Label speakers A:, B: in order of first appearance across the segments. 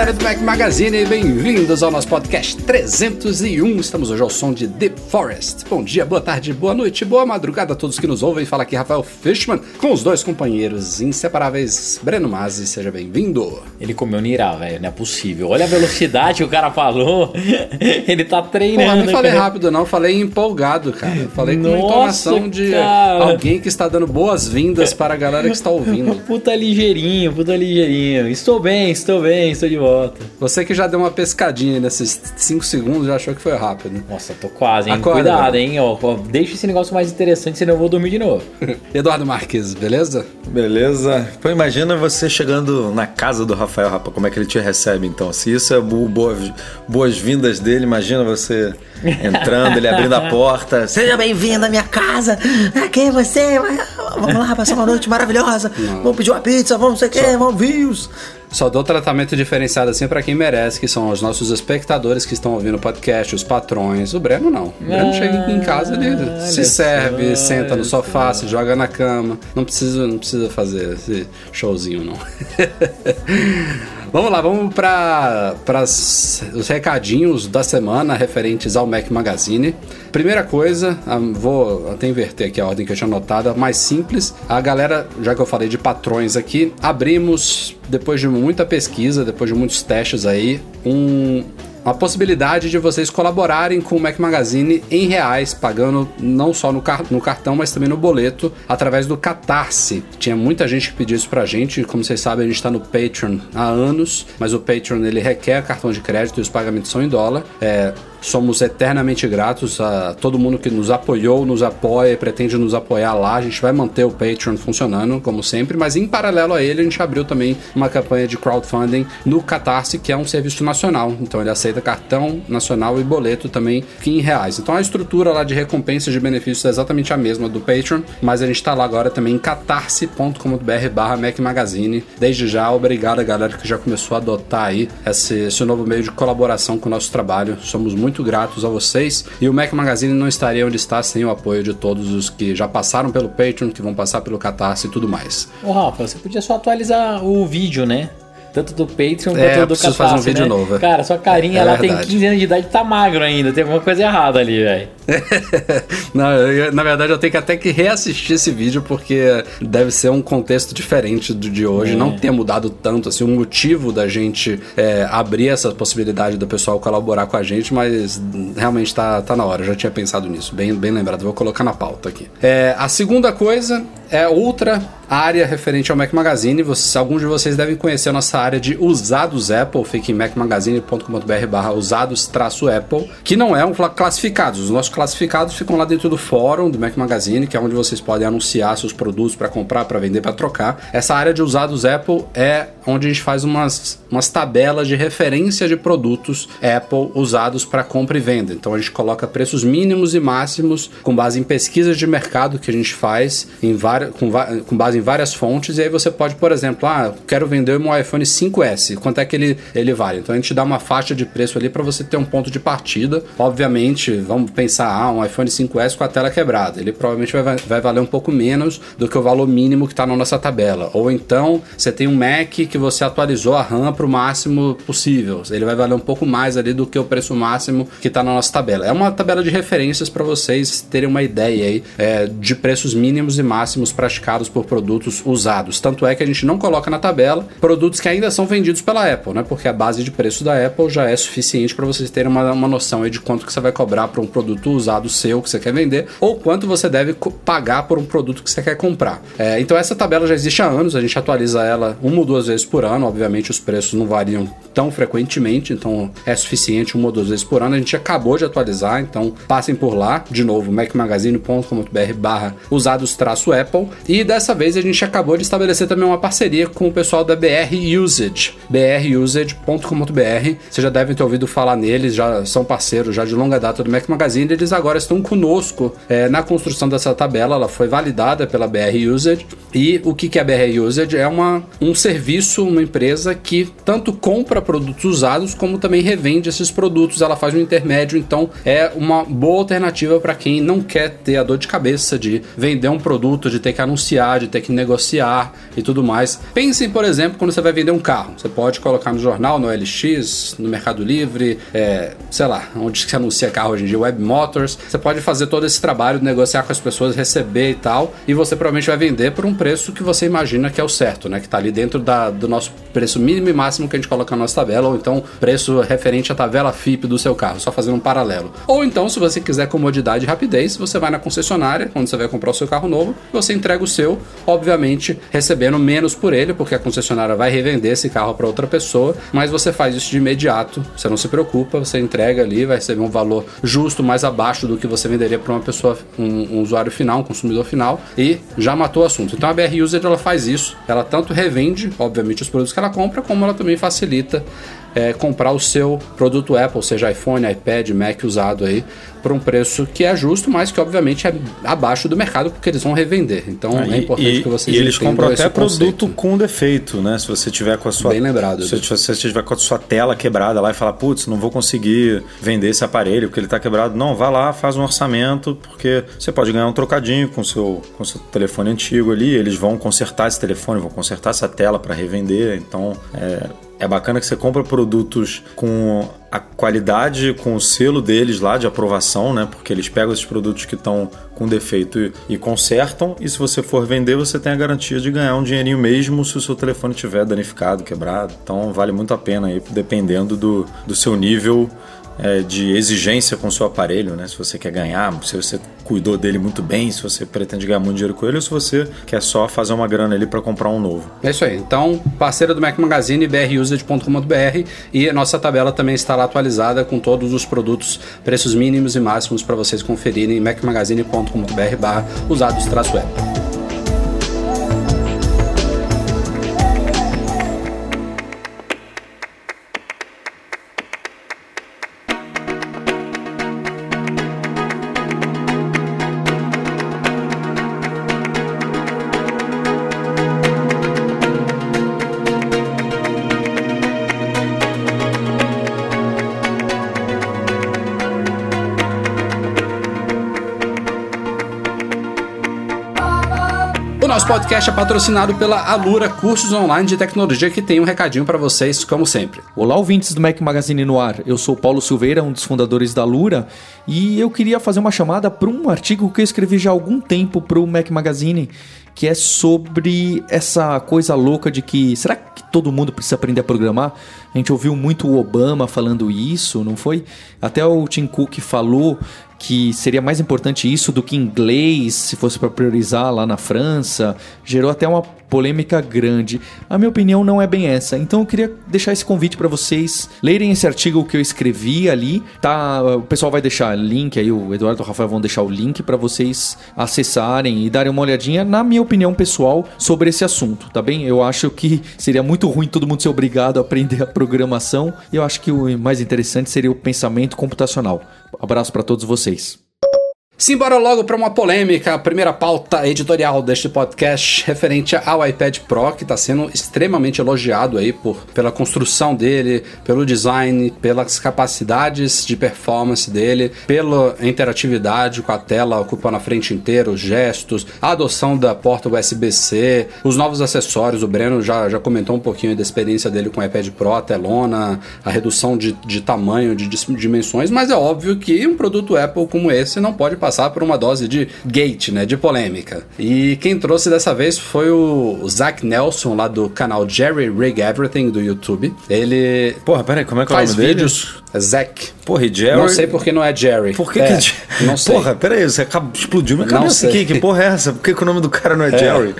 A: Galera do Mac Magazine, bem-vindos ao nosso podcast 301. Estamos hoje ao som de The Forest. Bom dia, boa tarde, boa noite, boa madrugada a todos que nos ouvem. Fala aqui Rafael Fishman com os dois companheiros inseparáveis, Breno Mazzi, seja bem-vindo.
B: Ele comeu nirá, velho, não é possível. Olha a velocidade que o cara falou. Ele tá treinando.
A: Porra, não falei cara. rápido não, falei empolgado, cara. Falei com Nossa, uma entonação de cara. alguém que está dando boas-vindas para a galera que está ouvindo.
B: puta ligeirinho, puta ligeirinho. Estou bem, estou bem, estou de volta.
A: Você que já deu uma pescadinha nesses 5 segundos, já achou que foi rápido.
B: Nossa, tô quase, hein? Acorda, Cuidado, hein? Ó, deixa esse negócio mais interessante, senão eu vou dormir de novo.
A: Eduardo Marques, beleza?
C: Beleza. Pô, imagina você chegando na casa do Rafael, rapaz, como é que ele te recebe então? Se isso é boas-vindas dele, imagina você entrando, ele abrindo a porta. Seja bem-vindo à minha casa. Quem é você? Vamos lá, passar uma noite maravilhosa. Não. Vamos pedir uma pizza, vamos não sei o quê, vamos views.
A: Só dou tratamento diferenciado assim para quem merece, que são os nossos espectadores que estão ouvindo o podcast, os patrões. O Breno não. O Breno ah, chega em casa, ele se serve, só, senta no sofá, se joga na cama. Não precisa, não precisa fazer esse showzinho, não. Vamos lá, vamos para os recadinhos da semana referentes ao Mac Magazine. Primeira coisa, ah, vou até inverter aqui a ordem que eu tinha anotada, mais simples. A galera, já que eu falei de patrões aqui, abrimos, depois de muita pesquisa, depois de muitos testes aí, um, a possibilidade de vocês colaborarem com o Mac Magazine em reais, pagando não só no, car no cartão, mas também no boleto, através do Catarse. Tinha muita gente que pediu isso pra gente, como vocês sabem, a gente está no Patreon há anos, mas o Patreon ele requer cartão de crédito e os pagamentos são em dólar. É, Somos eternamente gratos a todo mundo que nos apoiou, nos apoia e pretende nos apoiar lá. A gente vai manter o Patreon funcionando, como sempre, mas em paralelo a ele, a gente abriu também uma campanha de crowdfunding no Catarse, que é um serviço nacional. Então ele aceita cartão nacional e boleto também em reais. Então a estrutura lá de recompensas de benefícios é exatamente a mesma do Patreon, mas a gente está lá agora também em catarse.com.br barra Mac Magazine. Desde já, obrigado a galera que já começou a adotar aí esse, esse novo meio de colaboração com o nosso trabalho. Somos muito muito gratos a vocês. E o Mac Magazine não estaria onde está sem o apoio de todos os que já passaram pelo Patreon, que vão passar pelo Catarse e tudo mais.
B: Ô, Rafa, você podia só atualizar o vídeo, né? Tanto do Patreon
A: é,
B: quanto do Catarse,
A: fazer um vídeo
B: né?
A: novo.
B: Cara, sua carinha, é tem 15 anos de idade e tá magro ainda. Tem alguma coisa errada ali, velho.
A: na verdade, eu tenho que até que reassistir esse vídeo porque deve ser um contexto diferente do de hoje. É. Não ter mudado tanto, assim, o motivo da gente é, abrir essa possibilidade do pessoal colaborar com a gente, mas realmente tá, tá na hora. Eu já tinha pensado nisso. Bem, bem lembrado. Vou colocar na pauta aqui. É, a segunda coisa é outra área referente ao Mac Magazine. Vocês, alguns de vocês devem conhecer a nossa área de usados Apple, fica em macmagazine.com.br barra usados-apple, que não é um classificados. Os nossos classificados ficam lá dentro do fórum do Mac Magazine, que é onde vocês podem anunciar seus produtos para comprar, para vender, para trocar. Essa área de usados Apple é onde a gente faz umas, umas tabelas de referência de produtos Apple usados para compra e venda. Então a gente coloca preços mínimos e máximos com base em pesquisas de mercado que a gente faz em com, com base em várias fontes. E aí você pode, por exemplo, ah, quero vender meu iPhone 5S. Quanto é que ele, ele vale? Então a gente dá uma faixa de preço ali para você ter um ponto de partida. Obviamente, vamos pensar, ah, um iPhone 5S com a tela quebrada. Ele provavelmente vai, vai valer um pouco menos do que o valor mínimo que está na nossa tabela. Ou então você tem um Mac que você atualizou a RAM para o máximo possível. Ele vai valer um pouco mais ali do que o preço máximo que está na nossa tabela. É uma tabela de referências para vocês terem uma ideia aí é, de preços mínimos e máximos praticados por produtos usados. Tanto é que a gente não coloca na tabela produtos que ainda são vendidos pela Apple, né? Porque a base de preço da Apple já é suficiente para vocês terem uma, uma noção de quanto que você vai cobrar para um produto usado seu que você quer vender ou quanto você deve pagar por um produto que você quer comprar. É, então essa tabela já existe há anos, a gente atualiza ela uma ou duas vezes por ano, obviamente os preços não variam tão frequentemente, então é suficiente uma ou duas vezes por ano. A gente acabou de atualizar, então passem por lá, de novo, macmagazine.com.br barra usados traço E dessa vez a gente acabou de estabelecer também uma parceria com o pessoal da BR Usage, brusage.com.br. Vocês já devem ter ouvido falar neles, já são parceiros já de longa data do Mac Magazine. Eles agora estão conosco é, na construção dessa tabela, ela foi validada pela BR Usage. E o que, que é a BR Usage? É uma, um serviço, uma empresa que tanto compra produtos usados como também revende esses produtos. Ela faz um intermédio, então é uma boa alternativa para quem não quer ter a dor de cabeça de vender um produto, de ter que anunciar, de ter que negociar e tudo mais. Pensem, por exemplo, quando você vai vender um carro. Você pode colocar no jornal, no LX, no Mercado Livre, é, sei lá, onde se anuncia carro hoje em dia, Web Motors. Você pode fazer todo esse trabalho de negociar com as pessoas, receber e tal, e você provavelmente vai vender por um preço que você imagina que é o certo, né? Que está ali dentro da, do nosso preço mínimo e máximo que a gente coloca na nossa tabela, ou então preço referente à tabela FIP do seu carro, só fazendo um paralelo. Ou então, se você quiser comodidade e rapidez, você vai na concessionária, quando você vai comprar o seu carro novo, você entrega o seu, obviamente recebendo menos por ele, porque a concessionária vai revender esse carro para outra pessoa, mas você faz isso de imediato, você não se preocupa, você entrega ali, vai receber um valor justo, mais abaixo do que você venderia para uma pessoa, um, um, usuário final, um consumidor final, e já matou o assunto. Então a BR User ela faz isso, ela tanto revende, obviamente, os produtos que ela compra, como ela também facilita é, comprar o seu produto Apple, seja iPhone, iPad, Mac usado aí, por um preço que é justo, mas que obviamente é abaixo do mercado, porque eles vão revender. Então ah, é importante
C: e,
A: que vocês
C: E eles compram até produto com defeito, né? Se você tiver com a sua.
A: Bem lembrado.
C: Se você tiver com a sua tela quebrada lá e falar, putz, não vou conseguir vender esse aparelho porque ele está quebrado. Não, vá lá, faz um orçamento, porque você pode ganhar um trocadinho com seu, com seu telefone antigo ali. Eles vão consertar esse telefone, vão consertar essa tela para revender. Então, é, é bacana que você compra produtos com a qualidade, com o selo deles lá de aprovação, né? Porque eles pegam esses produtos que estão com defeito e, e, consertam. E se você for vender, você tem a garantia de ganhar um dinheirinho mesmo se o seu telefone estiver danificado, quebrado. Então vale muito a pena aí, dependendo do, do seu nível é, de exigência com o seu aparelho, né? Se você quer ganhar, se você cuidou dele muito bem, se você pretende ganhar muito dinheiro com ele, ou se você quer só fazer uma grana ali para comprar um novo.
A: É isso aí. Então, parceira do Mac Magazine, brusage.com.br e a nossa tabela também está atualizada com todos os produtos, preços mínimos e máximos para vocês conferirem em macmagazine.com.br barra usados-web. Podcast é patrocinado pela Alura Cursos Online de Tecnologia, que tem um recadinho para vocês, como sempre.
D: Olá, ouvintes do Mac Magazine no ar. Eu sou Paulo Silveira, um dos fundadores da Alura, e eu queria fazer uma chamada para um artigo que eu escrevi já há algum tempo para o Mac Magazine, que é sobre essa coisa louca de que será que todo mundo precisa aprender a programar? A gente ouviu muito o Obama falando isso, não foi? Até o Tim Cook falou que seria mais importante isso do que inglês, se fosse para priorizar lá na França. Gerou até uma polêmica grande. A minha opinião não é bem essa. Então eu queria deixar esse convite para vocês lerem esse artigo que eu escrevi ali, tá? O pessoal vai deixar link aí, o Eduardo e o Rafael vão deixar o link para vocês acessarem e darem uma olhadinha na minha opinião pessoal sobre esse assunto, tá bem? Eu acho que seria muito ruim todo mundo ser obrigado a aprender a programação. Eu acho que o mais interessante seria o pensamento computacional. Abraço para todos vocês.
A: Simbora logo para uma polêmica, a primeira pauta editorial deste podcast referente ao iPad Pro, que está sendo extremamente elogiado aí por, pela construção dele, pelo design, pelas capacidades de performance dele, pela interatividade com a tela ocupando a frente inteira, os gestos, a adoção da porta USB-C, os novos acessórios. O Breno já, já comentou um pouquinho da experiência dele com o iPad Pro, a telona, a redução de, de tamanho, de dimensões, mas é óbvio que um produto Apple como esse não pode passar passar por uma dose de gate, né, de polêmica. E quem trouxe dessa vez foi o Zach Nelson, lá do canal Jerry Rig Everything do YouTube. Ele
C: Porra, peraí, como é que é o
A: faz
C: nome dele?
A: vídeos. É Zach.
C: Porra, e Jerry...
A: Não sei porque não é Jerry.
C: Por que
A: é,
C: que é Jerry?
A: Não sei.
C: Porra, peraí, você acaba, explodiu minha
A: Não
C: cabeça
A: sei.
C: aqui. Que porra é essa? Por que, que o nome do cara não é, Jerry?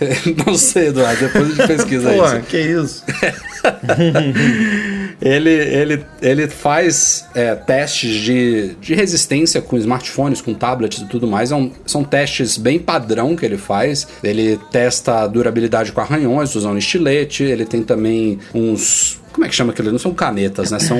A: não sei, Eduardo. Depois a gente pesquisa
C: Porra,
A: isso.
C: que isso?
A: ele, ele, ele faz é, testes de, de resistência com smartphones, com tablets e tudo mais. É um- são testes bem padrão que ele faz. Ele testa a durabilidade com arranhões usando estilete. Ele tem também uns. Como é que chama aquilo? Não são canetas, né? São.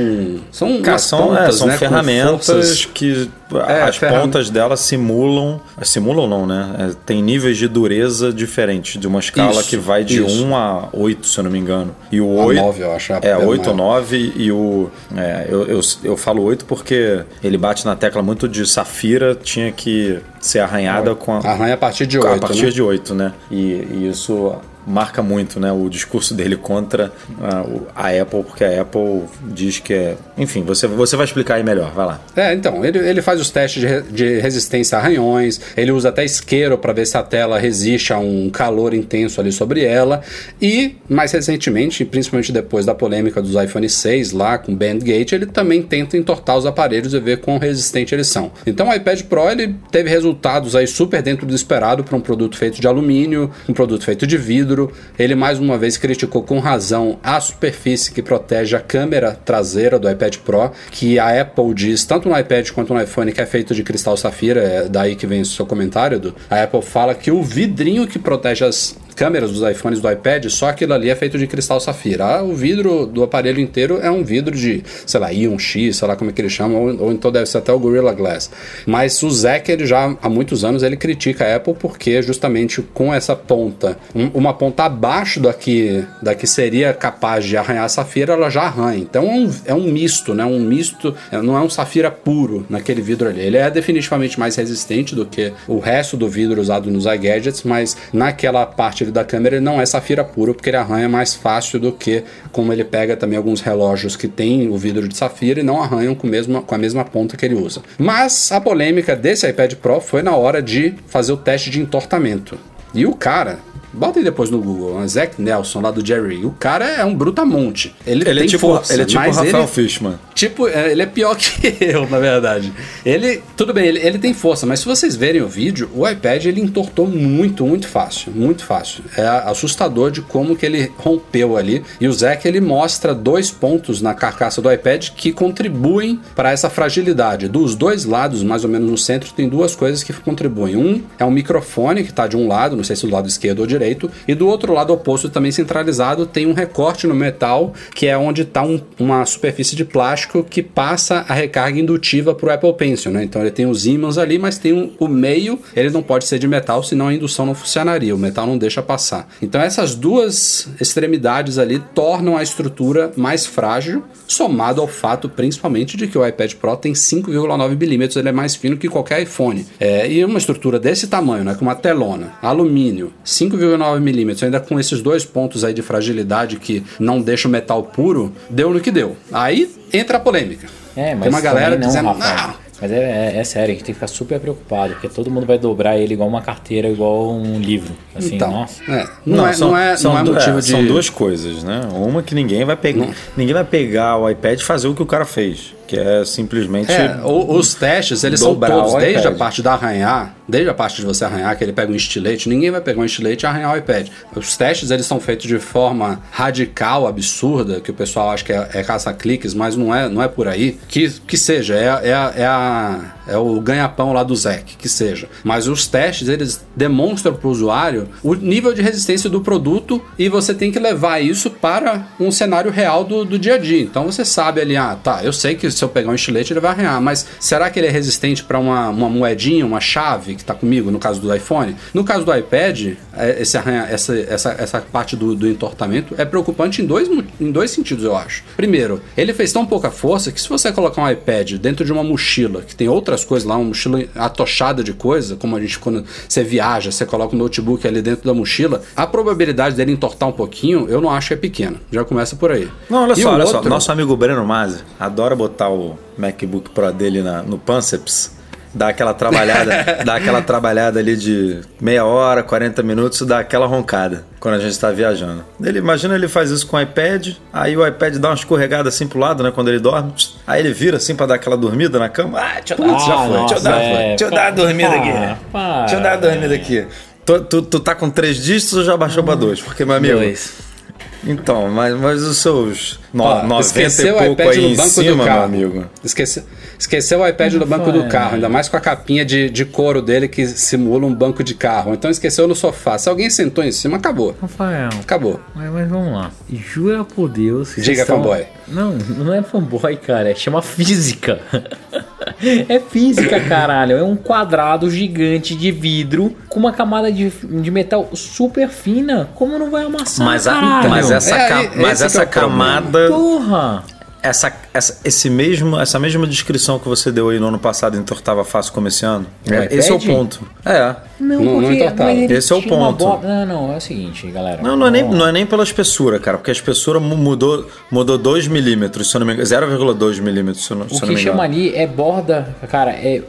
A: São,
C: Cara, são, é,
A: pontas,
C: são
A: né?
C: ferramentas que
A: É,
C: as
A: ferram-
C: pontas delas simulam. Simulam não, né? É, tem níveis de dureza diferentes, de uma escala
A: Isso,
C: que vai de
A: isso.
C: 1 a 8, se eu não me engano. E o
A: A
C: 8.
A: nove, eu acho, a-
C: É,
A: é
C: 8 ou
A: maior.
C: 9 e o. é, eu, eu, eu falo 8 porque ele bate na tecla muito de safira, tinha que ser arranhada com a,
A: Arranha a partir de
C: a
A: 8.
C: partir
A: né?
C: de 8, né? E, e isso marca muito, né? O discurso dele contra ah, o- a Apple, porque a Apple diz que é. Enfim, você, você vai explicar aí melhor, vai lá.
A: É, então, ele, ele faz os testes de, de resistência a arranhões, ele usa até isqueiro para ver se a tela resiste a um calor intenso ali sobre ela. E, mais recentemente, principalmente depois da polêmica dos iPhone 6 lá com Bandgate, ele também tenta entortar os aparelhos e ver quão resistentes eles são. Então o iPad Pro ele teve resultados aí super dentro do esperado para um produto feito de alumínio, um produto feito de vidro. Ele mais uma vez criticou com razão a superfície que protege a câmera traseira do iPad Pro, que a Apple diz, tanto no iPad quanto no iPhone, que é feito de cristal safira, é daí que vem o seu comentário, Edu. A Apple fala que o vidrinho que protege as câmeras dos iPhones do iPad, só aquilo ali é feito de cristal safira. Ah, o vidro do aparelho inteiro é um vidro de, sei lá, Ion X, sei lá como é que eles chamam, ou, ou então deve ser até o Gorilla Glass. Mas o Zac, ele já há muitos anos, ele critica a Apple porque justamente com essa ponta, um- uma ponta abaixo da que, da que seria capaz de arranhar a safira, ela já arranha. Então é um, é um misto, né? Um misto, é, não é um safira puro naquele vidro ali. Ele é definitivamente mais resistente do que o resto do vidro usado nos iGadgets, mas naquela parte da câmera ele não é safira puro, porque ele arranha mais fácil do que como ele pega também alguns relógios que tem o vidro de safira e não arranham com, mesmo, com a mesma ponta que ele usa. Mas a polêmica desse iPad Pro foi na hora de fazer o teste de entortamento. E o cara, bota aí depois no Google, né? Zac Nelson lá do Jerry. O cara é um brutamonte. Ele,
C: Ele é
A: tem
C: tipo,
A: força,
C: ele é tipo
A: mas
C: Rafael
A: ele,
C: Fishman.
A: Tipo, é, ele é pior que eu, na verdade. Ele, tudo bem, ele, ele tem força, mas se vocês verem o vídeo, o iPad ele entortou muito, muito fácil, muito fácil. É assustador de como que ele rompeu ali. E o Zac ele mostra dois pontos na carcaça do iPad que contribuem para essa fragilidade. Dos dois lados, mais ou menos no centro, tem duas coisas que contribuem. Um é um microfone que está de um lado, não sei se do lado esquerdo ou direito, e do outro lado oposto, também centralizado, tem um recorte no metal que é onde está uma superfície de plástico que passa a recarga indutiva para o Apple Pencil, né? Então ele tem os ímãs ali, mas tem um- o meio, ele não pode ser de metal, senão a indução não funcionaria, o metal não deixa passar. Então essas duas extremidades ali tornam a estrutura mais frágil, somado ao fato principalmente de que o iPad Pro tem 5,9 milímetros, ele é mais fino que qualquer iPhone. É, e uma estrutura desse tamanho, né, com uma telona, alumínio, 5,9 milímetros, ainda com esses dois pontos aí de fragilidade que não deixa o metal puro, deu no que deu. Aí entra a polêmica.
B: É, mas
A: Tem uma galera
B: não,
A: dizendo,
B: Rafael.
A: "Não,
B: Mas é, é- é sério, a gente tem que ficar super preocupado, porque todo mundo vai dobrar ele igual uma carteira, igual um livro. Assim,
A: então,
B: nossa.
A: é, não, é,
C: são,
A: não é,
C: são
A: não é motivo
C: é,
A: de...
C: São duas coisas, né? Uma que ninguém vai pegar. Ninguém vai pegar o iPad e fazer o que o cara fez. Que é simplesmente.
A: É, o- os testes, eles são todos, desde a parte da arranhar, desde a parte de você arranhar, que ele pega um estilete, ninguém vai pegar um estilete e arranhar o iPad. Os testes, eles são feitos de forma radical, absurda, que o pessoal acha que é, é caça-cliques, mas não é, não é por aí. Que, que seja, é, é, é, a, é o ganha-pão lá do Zec, que seja. Mas os testes, eles demonstram para o usuário o nível de resistência do produto e você tem que levar isso para um cenário real do, do dia a dia. Então você sabe ali, ah, tá, eu sei que se eu pegar um estilete ele vai arranhar, mas será que ele é resistente para uma, uma moedinha, uma chave que está comigo, no caso do iPhone? No caso do iPad, é, esse arranha, essa, essa, essa parte do, do entortamento é preocupante em dois, em dois sentidos, eu acho. Primeiro, ele fez tão pouca força que se você colocar um iPad dentro de uma mochila, que tem outras coisas lá, uma mochila atochada de coisa, como a gente quando você viaja, você coloca o notebook ali dentro da mochila, a probabilidade dele entortar um pouquinho, eu não acho que é pequena. Já começa por aí.
C: Não, olha
A: E
C: só, olha só.
A: outro-
C: Nosso amigo Breno Mazzi adora botar o MacBook Pro dele na- no Panceps dá aquela trabalhada, dá aquela trabalhada ali de meia hora, 40 minutos, dá aquela roncada quando a gente está viajando. Ele imagina ele faz isso com o iPad, aí o iPad dá uma escorregada assim pro lado, né, quando ele dorme. Aí ele vira assim para dar aquela dormida na cama. Ah, deixa eu dar,
B: Ah,
C: já foi, deixa eu dar,
B: nossa, é.
C: deixa eu dar uma dormida
B: Para,
C: aqui.
B: para.
C: Deixa eu dar uma dormida aqui. Tu, tu, tu tá com três dígitos ou já baixou pra dois? Porque, meu amigo.
B: Dois.
C: Então, mas, mas os seus no,
A: Ó,
C: 90
A: esqueceu
C: e pouco aí em
A: banco
C: cima, meu amigo.
A: Esqueceu, esqueceu o iPad no banco do carro, ainda mais com a capinha de, de couro dele que simula um banco de carro. Então esqueceu no sofá. Se alguém sentou em cima, acabou.
B: Rafael,
A: Acabou.
B: mas, mas vamos lá. Jura por Deus. que
A: Diga,
B: estão-
A: fanboy.
B: Não, não é fanboy, cara. É chama física. é física, caralho. É um quadrado gigante de vidro com uma camada de, de metal super fina. Como não vai amassar,
C: Mas, a- mas essa,
A: É,
C: ca-
A: esse
C: mas
A: é
C: essa
A: problema.
C: camada.
B: Porra!
C: Essa, essa, esse mesmo, essa mesma descrição que você deu aí no ano passado entortava fácil como esse ano.
B: O
C: É, esse é o ponto. É.
B: Não,
A: Não- não entortava.
C: Esse é o ponto.
B: borda- Não, não, é o seguinte, galera.
C: Não, não é, nem, não é nem pela espessura, cara, porque a espessura mu- mudou, mudou 2 milímetros, se eu não me engano. 0,2 milímetros, se eu não, se
B: O
C: eu não
B: que
C: me
B: chama
C: engano.
B: ali é borda, cara, é.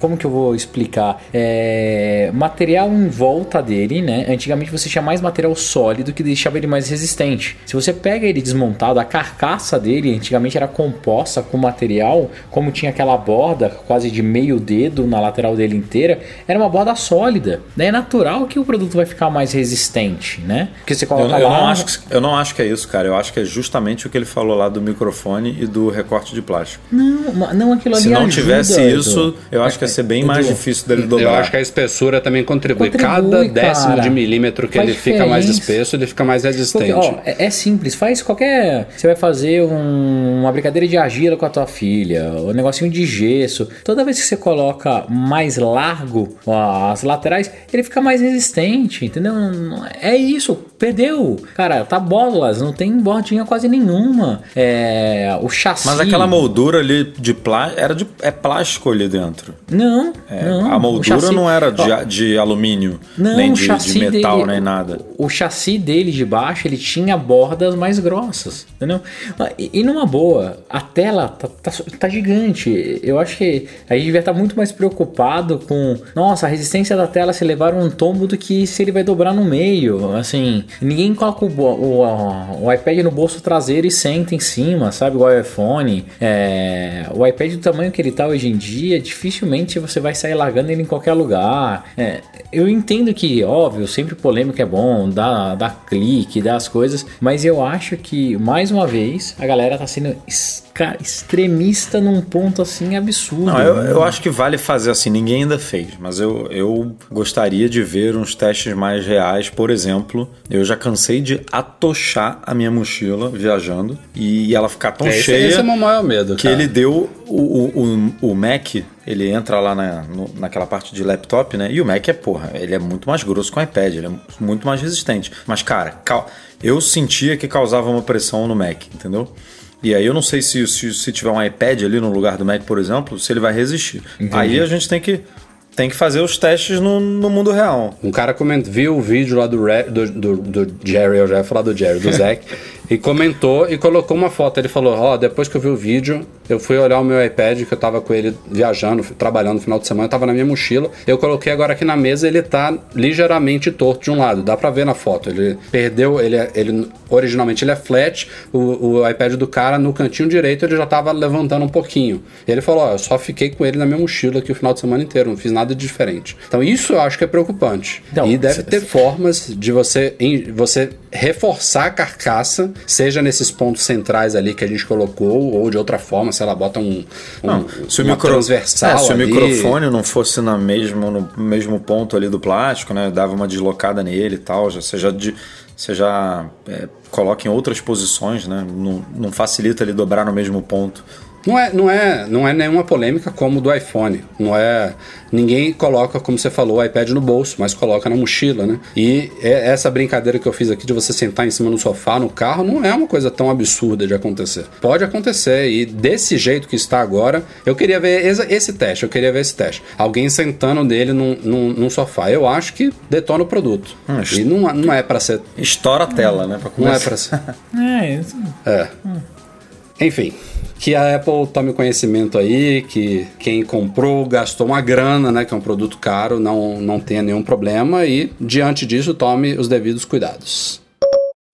B: Como que eu vou explicar? É. Material em volta dele, né? Antigamente você tinha mais material sólido que deixava ele mais resistente. Se você pega ele desmontado, a carcaça dele antigamente era composta com material, como tinha aquela borda quase de meio dedo na lateral dele inteira, era uma borda sólida. Daí é natural que o produto vai ficar mais resistente, né? Porque você
C: Eu,
B: coloca
C: eu
B: lá.
C: não acho que, eu não acho que é isso, cara. Eu acho que é justamente o que ele falou lá do microfone e do recorte de plástico.
B: Não, não aquilo ali
C: Se não
B: ajuda,
C: tivesse
B: Edu.
C: isso, eu acho que ia ser bem mais difícil dele
A: Eu
C: dobrar.
A: acho que a espessura também contribui.
B: Contribui,
A: Cada décimo
B: cara.
A: de milímetro que
B: Faz
A: ele fica mais
B: diferença.
A: espesso, ele fica mais resistente.
B: Porque, ó, é, é simples, faz qualquer. Você vai fazer um- uma brincadeira de argila com a tua filha, um negocinho de gesso. Toda vez que você coloca mais largo as laterais, ele fica mais resistente, entendeu? Não- É isso, perdeu. Cara, tá bolas, não tem bordinha quase nenhuma. É, o chassi.
C: Mas aquela moldura ali de plástico, era de, é plástico ali dentro.
B: Não,
C: É,
B: não.
C: a moldura
B: chassi-
C: não era de, de alumínio,
B: Não,
C: nem
B: o
C: de,
B: chassi
C: de metal,
B: dele,
C: nem nada.
B: O, o chassi dele de baixo, ele tinha bordas mais grossas, entendeu? E, e numa boa, a tela tá, tá, tá gigante. Eu acho que a gente devia estar muito mais preocupado com, nossa, a resistência da tela se levar um tombo do que se ele vai dobrar no meio. Assim, ninguém coloca o, o, o iPad no bolso traseiro e senta em cima, sabe? O iPhone. É, o iPad do tamanho que ele tá hoje em dia, dificilmente você vai sair largando ele em qualquer lugar. É, eu entendo que, óbvio, sempre polêmica é bom, dá, dá clique, dá as coisas, mas eu acho que, mais uma vez, a galera tá sendo cara, extremista num ponto assim absurdo.
C: Não, eu, eu acho que vale fazer assim, ninguém ainda fez, mas eu, eu gostaria de ver uns testes mais reais. Por exemplo, eu já cansei de atochar a minha mochila viajando e ela ficar tão
A: É, esse,
C: cheia
A: esse é o meu maior medo.
C: que
A: cara.
C: ele deu o, o, o, o Mac, ele entra lá na, no- naquela parte de laptop, né? E o Mac é, porra, ele é muito mais grosso que o iPad, ele é muito mais resistente. Mas, cara, eu sentia que causava uma pressão no Mac, entendeu? E aí eu não sei se, se, se tiver um iPad ali no lugar do Mac, por exemplo, se ele vai resistir. Aí a gente tem que, tem que fazer os testes no, no mundo real.
A: Um cara comentou, viu o vídeo lá do, Re- do, do, do Jerry, eu já ia falar do Jerry, do Zac, e comentou e colocou uma foto. Ele falou: Ó, depois que eu vi o vídeo, eu fui olhar o meu iPad, que eu tava com ele viajando, trabalhando no final de semana, tava na minha mochila. Eu coloquei agora aqui na mesa, ele tá ligeiramente torto de um lado, dá pra ver na foto. Ele perdeu, ele, é- ele originalmente ele é flat, o, o iPad do cara no cantinho direito ele já tava levantando um pouquinho. E ele falou: Ó, eu só fiquei com ele na minha mochila aqui o final de semana inteiro, não fiz nada de diferente. Então isso eu acho que é preocupante.
B: Então,
A: e deve ter formas de você, em- você reforçar a carcaça, seja nesses pontos centrais ali que a gente colocou, ou de outra forma, se ela bota um, um
C: Não, se o, micro...
A: transversal
C: É, se o
A: ali.
C: microfone não fosse na mesmo, no mesmo ponto ali do plástico, né? Dava uma deslocada nele e tal. Já, você já, de- você já é, coloca em outras posições, né? Não, não facilita ele dobrar no mesmo ponto.
A: Não é, não, é, não é nenhuma polêmica como do iPhone. Não é. Ninguém coloca, como você falou, o iPad no bolso, mas coloca na mochila, né? E é- essa brincadeira que eu fiz aqui de você sentar em cima no sofá, no carro, não é uma coisa tão absurda de acontecer. Pode acontecer. E desse jeito que está agora, eu queria ver esse, teste, eu queria ver esse teste. Alguém sentando nele num, num, num sofá. Eu acho que detona o produto. e não, não é para ser.
C: Estoura a tela, né? Pra
A: Não é para ser.
B: É, isso.
A: É. Enfim, que a Apple tome conhecimento aí, que quem comprou gastou uma grana, né, que é um produto caro, não, não tenha nenhum problema e, diante disso, tome os devidos cuidados.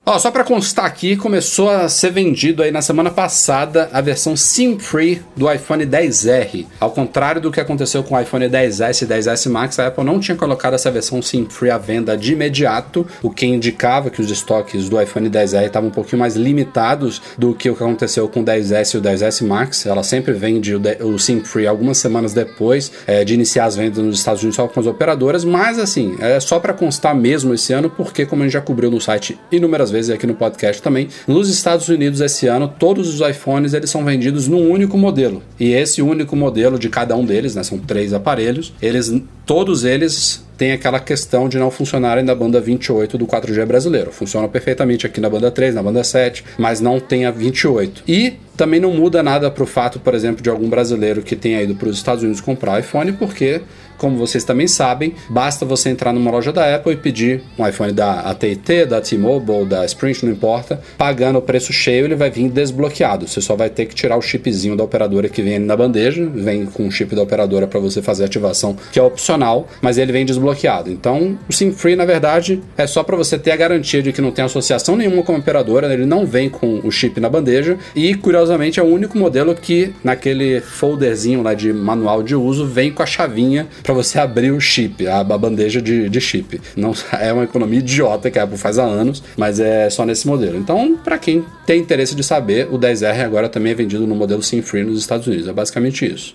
A: Ó, só para constar aqui, começou a ser vendido aí na semana passada a versão SIM-free do iPhone 10R. Ao contrário do que aconteceu com o iPhone 10S e 10S Max, a Apple não tinha colocado essa versão SIM-free à venda de imediato, o que indicava que os estoques do iPhone 10R estavam um pouquinho mais limitados do que o que aconteceu com o 10S e o 10S Max. Ela sempre vende o, o SIM-free algumas semanas depois é, de iniciar as vendas nos Estados Unidos só com as operadoras, mas assim, é só para constar mesmo esse ano, porque como a gente já cobriu no site inúmeras vezes aqui no podcast também. Nos Estados Unidos esse ano, todos os iPhones eles são vendidos num único modelo. E esse único modelo de cada um deles, né, são três aparelhos, eles todos eles tem aquela questão de não funcionarem na banda 28 do 4G brasileiro. Funciona perfeitamente aqui na banda 3, na banda 7, mas não tem a 28. E também não muda nada para o fato, por exemplo, de algum brasileiro que tenha ido para os Estados Unidos comprar iPhone, porque como vocês também sabem, basta você entrar numa loja da Apple e pedir um iPhone da AT&T, da T-Mobile, da Sprint, não importa, pagando o preço cheio, ele vai vir desbloqueado. Você só vai ter que tirar o chipzinho da operadora que vem na bandeja, vem com o chip da operadora para você fazer a ativação, que é opcional, mas ele vem desbloqueado. Então, o SIM Free, na verdade, é só para você ter a garantia de que não tem associação nenhuma com a operadora, ele não vem com o chip na bandeja e, curiosamente, é o único modelo que naquele folderzinho lá de manual de uso vem com a chavinha para você abrir o chip, a, bandeja de, de, chip. Não é uma economia idiota que a Apple faz há anos, mas é só nesse modelo. Então, para quem tem interesse de saber, o 10R agora também é vendido no modelo SIM Free nos Estados Unidos. É basicamente isso.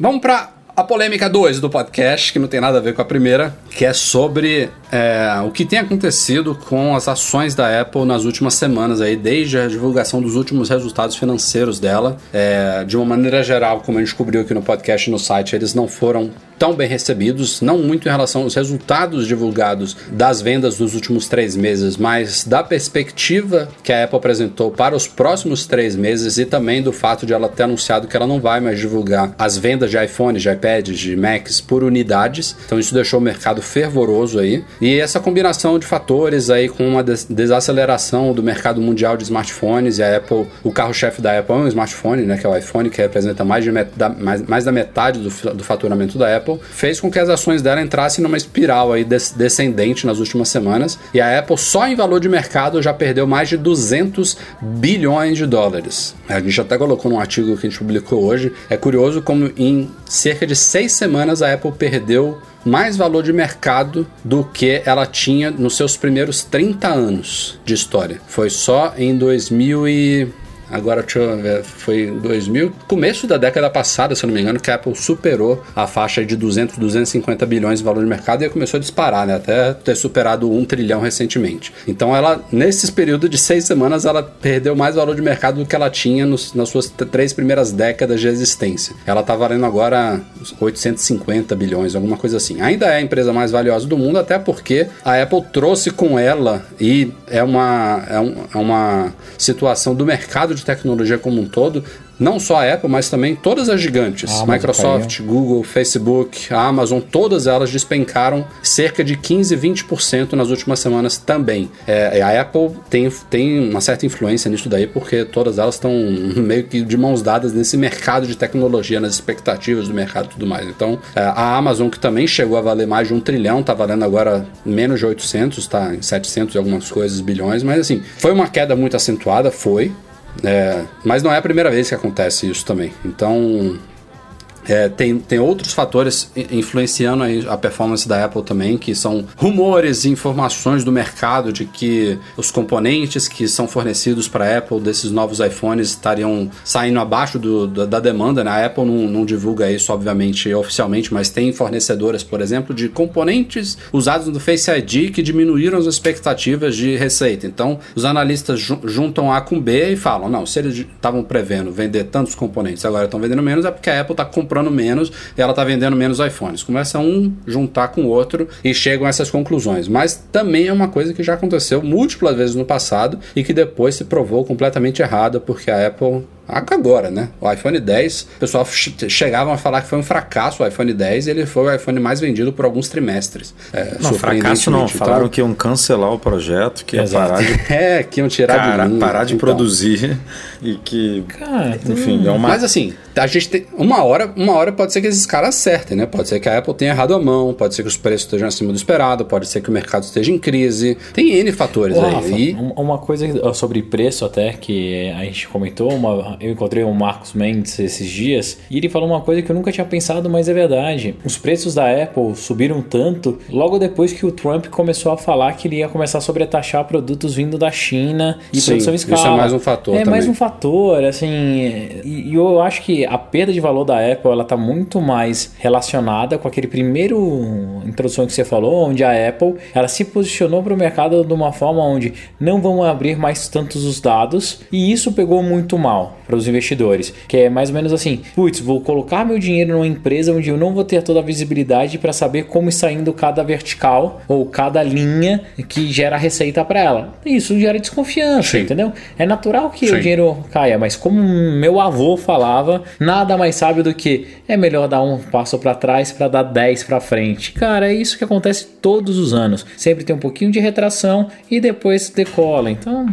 A: Vamos para a polêmica 2 do podcast, que não tem nada a ver com a primeira, que é sobre é, o que tem acontecido com as ações da Apple nas últimas semanas, aí, desde a divulgação dos últimos resultados financeiros dela. É, de uma maneira geral, como a gente cobriu aqui no podcast e no site, eles não foram tão bem recebidos, não muito em relação aos resultados divulgados das vendas dos últimos três meses, mas da perspectiva que a Apple apresentou para os próximos três meses e também do fato de ela ter anunciado que ela não vai mais divulgar as vendas de iPhone, de iPads, de Macs por unidades. Então isso deixou o mercado fervoroso aí. E essa combinação de fatores aí com uma desaceleração do mercado mundial de smartphones e a Apple, o carro-chefe da Apple é um smartphone, né, que é o iPhone, que representa mais, de met mais, mais da metade do, do faturamento da Apple. Fez com que as ações dela entrassem numa espiral aí descendente nas últimas semanas e a Apple só em valor de mercado já perdeu mais de 200 bilhões de dólares. A gente até colocou num artigo que a gente publicou hoje. É curioso como em cerca de seis semanas a Apple perdeu mais valor de mercado do que ela tinha nos seus primeiros 30 anos de história. Foi só em 2000 e Agora, foi em 2000, começo da década passada, se eu não me engano, que a Apple superou a faixa de 200, 250 bilhões de valor de mercado e começou a disparar, né? Até ter superado um trilhão recentemente. Então, ela, nesses períodos de seis semanas, ela perdeu mais valor de mercado do que ela tinha nos, nas suas três primeiras décadas de existência. Ela tá valendo agora 850 bilhões, alguma coisa assim. Ainda é a empresa mais valiosa do mundo, até porque a Apple trouxe com ela e é uma, é, um, é uma situação do mercado de de tecnologia como um todo, não só a Apple, mas também todas as gigantes, Microsoft, caiu. Google, Facebook, a Amazon, todas elas despencaram cerca de 15, 20% nas últimas semanas também. É, a Apple tem, tem uma certa influência nisso daí, porque todas elas estão meio que de mãos dadas nesse mercado de tecnologia, nas expectativas do mercado e tudo mais. Então, é, a Amazon, que também chegou a valer mais de um trilhão, está valendo agora menos de 800, está em 700 e algumas coisas bilhões, mas assim, foi uma queda muito acentuada, foi, é, mas não é a primeira vez que acontece isso também. Então, é, tem, tem outros fatores influenciando a performance da Apple também, que são rumores e informações do mercado de que os componentes que são fornecidos para a Apple desses novos iPhones estariam saindo abaixo do, da, da, demanda. Né? A Apple não, não, divulga isso, obviamente, oficialmente, mas tem fornecedoras, por exemplo, de componentes usados no Face ID que diminuíram as expectativas de receita. Então, os analistas juntam A com B e falam: não, se eles estavam prevendo vender tantos componentes agora estão vendendo menos, é porque a Apple está comprando comprando menos ela está vendendo menos iPhones. Começa um juntar com o outro e chegam a essas conclusões. Mas também é uma coisa que já aconteceu múltiplas vezes no passado e que depois se provou completamente errada porque a Apple agora, né? O iPhone 10, o pessoal chegavam a falar que foi um fracasso o iPhone 10 e ele foi o iPhone mais vendido por alguns trimestres.
C: É, não, fracasso não. Então, Falaram que iam cancelar o projeto, que ia parar de...
A: É, que iam tirar
C: Cara,
A: de linha,
C: parar de
A: então.
C: produzir e que...
B: Cara,
C: enfim, é uma...
A: Mas assim, a gente tem... Uma hora, uma hora pode ser que esses caras acertem, né? Pode ser que a Apple tenha errado a mão, pode ser que os preços estejam acima do esperado, pode ser que o mercado esteja em crise. Tem N fatores
B: Ô,
A: aí.
B: Rafa,
A: E-
B: Uma coisa sobre preço até que a gente comentou, uma- eu encontrei o Marcos Mendes esses dias e ele falou uma coisa que eu nunca tinha pensado, mas é verdade. Os preços da Apple subiram tanto logo depois que o Trump começou a falar que ele ia começar a sobretaxar produtos vindo da China e
A: Sim,
B: produção em
A: isso é
B: escala.
A: mais um fator
B: É
A: também.
B: mais um fator, assim, e, e eu acho que a perda de valor da Apple ela tá muito mais relacionada com aquele primeiro introdução que você falou, onde a Apple ela se posicionou para o mercado de uma forma onde não vão abrir mais tantos os dados e isso pegou muito mal para os investidores, que é mais ou menos assim, putz, vou colocar meu dinheiro numa empresa onde eu não vou ter toda a visibilidade para saber como está indo cada vertical ou cada linha que gera receita para ela. Isso gera desconfiança,
A: Sim.
B: entendeu? É natural que
A: Sim.
B: o dinheiro caia, mas como meu avô falava, nada mais sábio do que é melhor dar um passo para trás para dar 10 para frente. Cara, é isso que acontece todos os anos. Sempre tem um pouquinho de retração e depois decola. Então,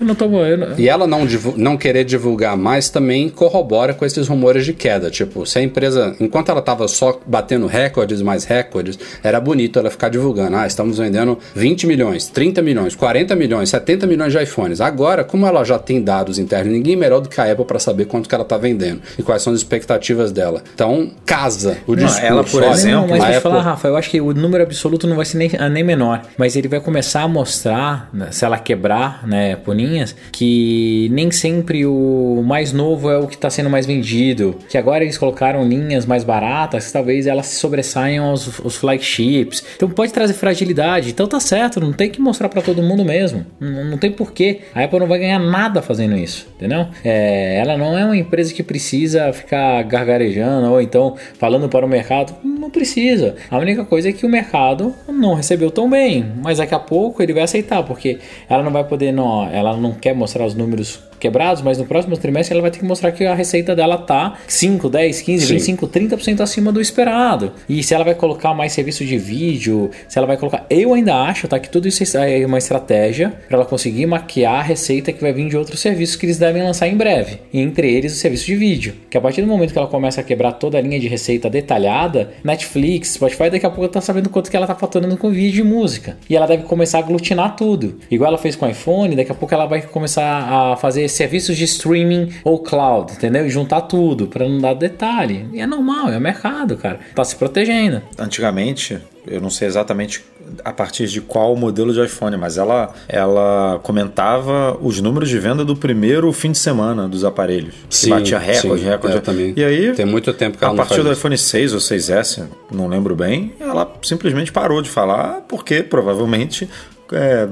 B: eu não tô eu não-
A: E ela não, não querer divulgar mais também corrobora com esses rumores de queda. Tipo, se a empresa, enquanto ela tava só batendo recordes mais recordes, era bonito ela ficar divulgando. Ah, estamos vendendo 20 milhões, 30 milhões, 40 milhões, 70 milhões de iPhones. Agora, como ela já tem dados internos, ninguém melhor do que a Apple para saber quanto que ela tá vendendo e quais são as expectativas dela. Então, casa o
C: Não,
A: discurso.
C: ela, por
A: Olha,
C: exemplo,
B: Não, mas
A: a
B: vou te
A: Apple-
B: falar, Rafa, eu acho que o número absoluto não vai ser nem, ah, nem menor, mas ele vai começar a mostrar, né, se ela quebrar, né, puninhas, que nem sempre o mais novo é o que está sendo mais vendido, que agora eles colocaram linhas mais baratas, talvez elas se sobressaiam aos, aos flagships. Então pode trazer fragilidade, então tá certo, não tem que mostrar para todo mundo mesmo, não, não tem porquê. A Apple não vai ganhar nada fazendo isso, entendeu? É, ela não é uma empresa que precisa ficar gargarejando ou então falando para o mercado, não precisa. A única coisa é que o mercado não recebeu tão bem, mas daqui a pouco ele vai aceitar, porque ela não vai poder, não, ela não quer mostrar os números quebrados, mas no próximo trimestre ela vai ter que mostrar que a receita dela tá 5, 10, 15,
A: Sim.
B: 25, 30% acima do esperado. E se ela vai colocar mais serviço de vídeo, se ela vai colocar, eu ainda acho, tá, que tudo isso é uma estratégia para ela conseguir maquiar a receita que vai vir de outros serviços que eles devem lançar em breve. E entre eles o serviço de vídeo, que a partir do momento que ela começa a quebrar toda a linha de receita detalhada, Netflix, Spotify, daqui a pouco tá sabendo quanto que ela tá faturando com vídeo e música. E ela deve começar a aglutinar tudo. Igual ela fez com o iPhone, daqui a pouco ela vai começar a fazer serviços de streaming ou cloud, entendeu? E juntar tudo para não dar detalhe. E é normal, é o mercado, cara. Tá se protegendo.
C: antigamente, eu não sei exatamente a partir de qual modelo de iPhone, mas ela, ela comentava os números de venda do primeiro fim de semana dos aparelhos. que
A: Sim,
C: batia recorde, recorde.
A: também.
C: E aí,
A: Tem muito tempo que ela
C: a partir do
A: isso.
C: iPhone 6 ou 6S, não lembro bem, ela simplesmente parou de falar porque provavelmente é,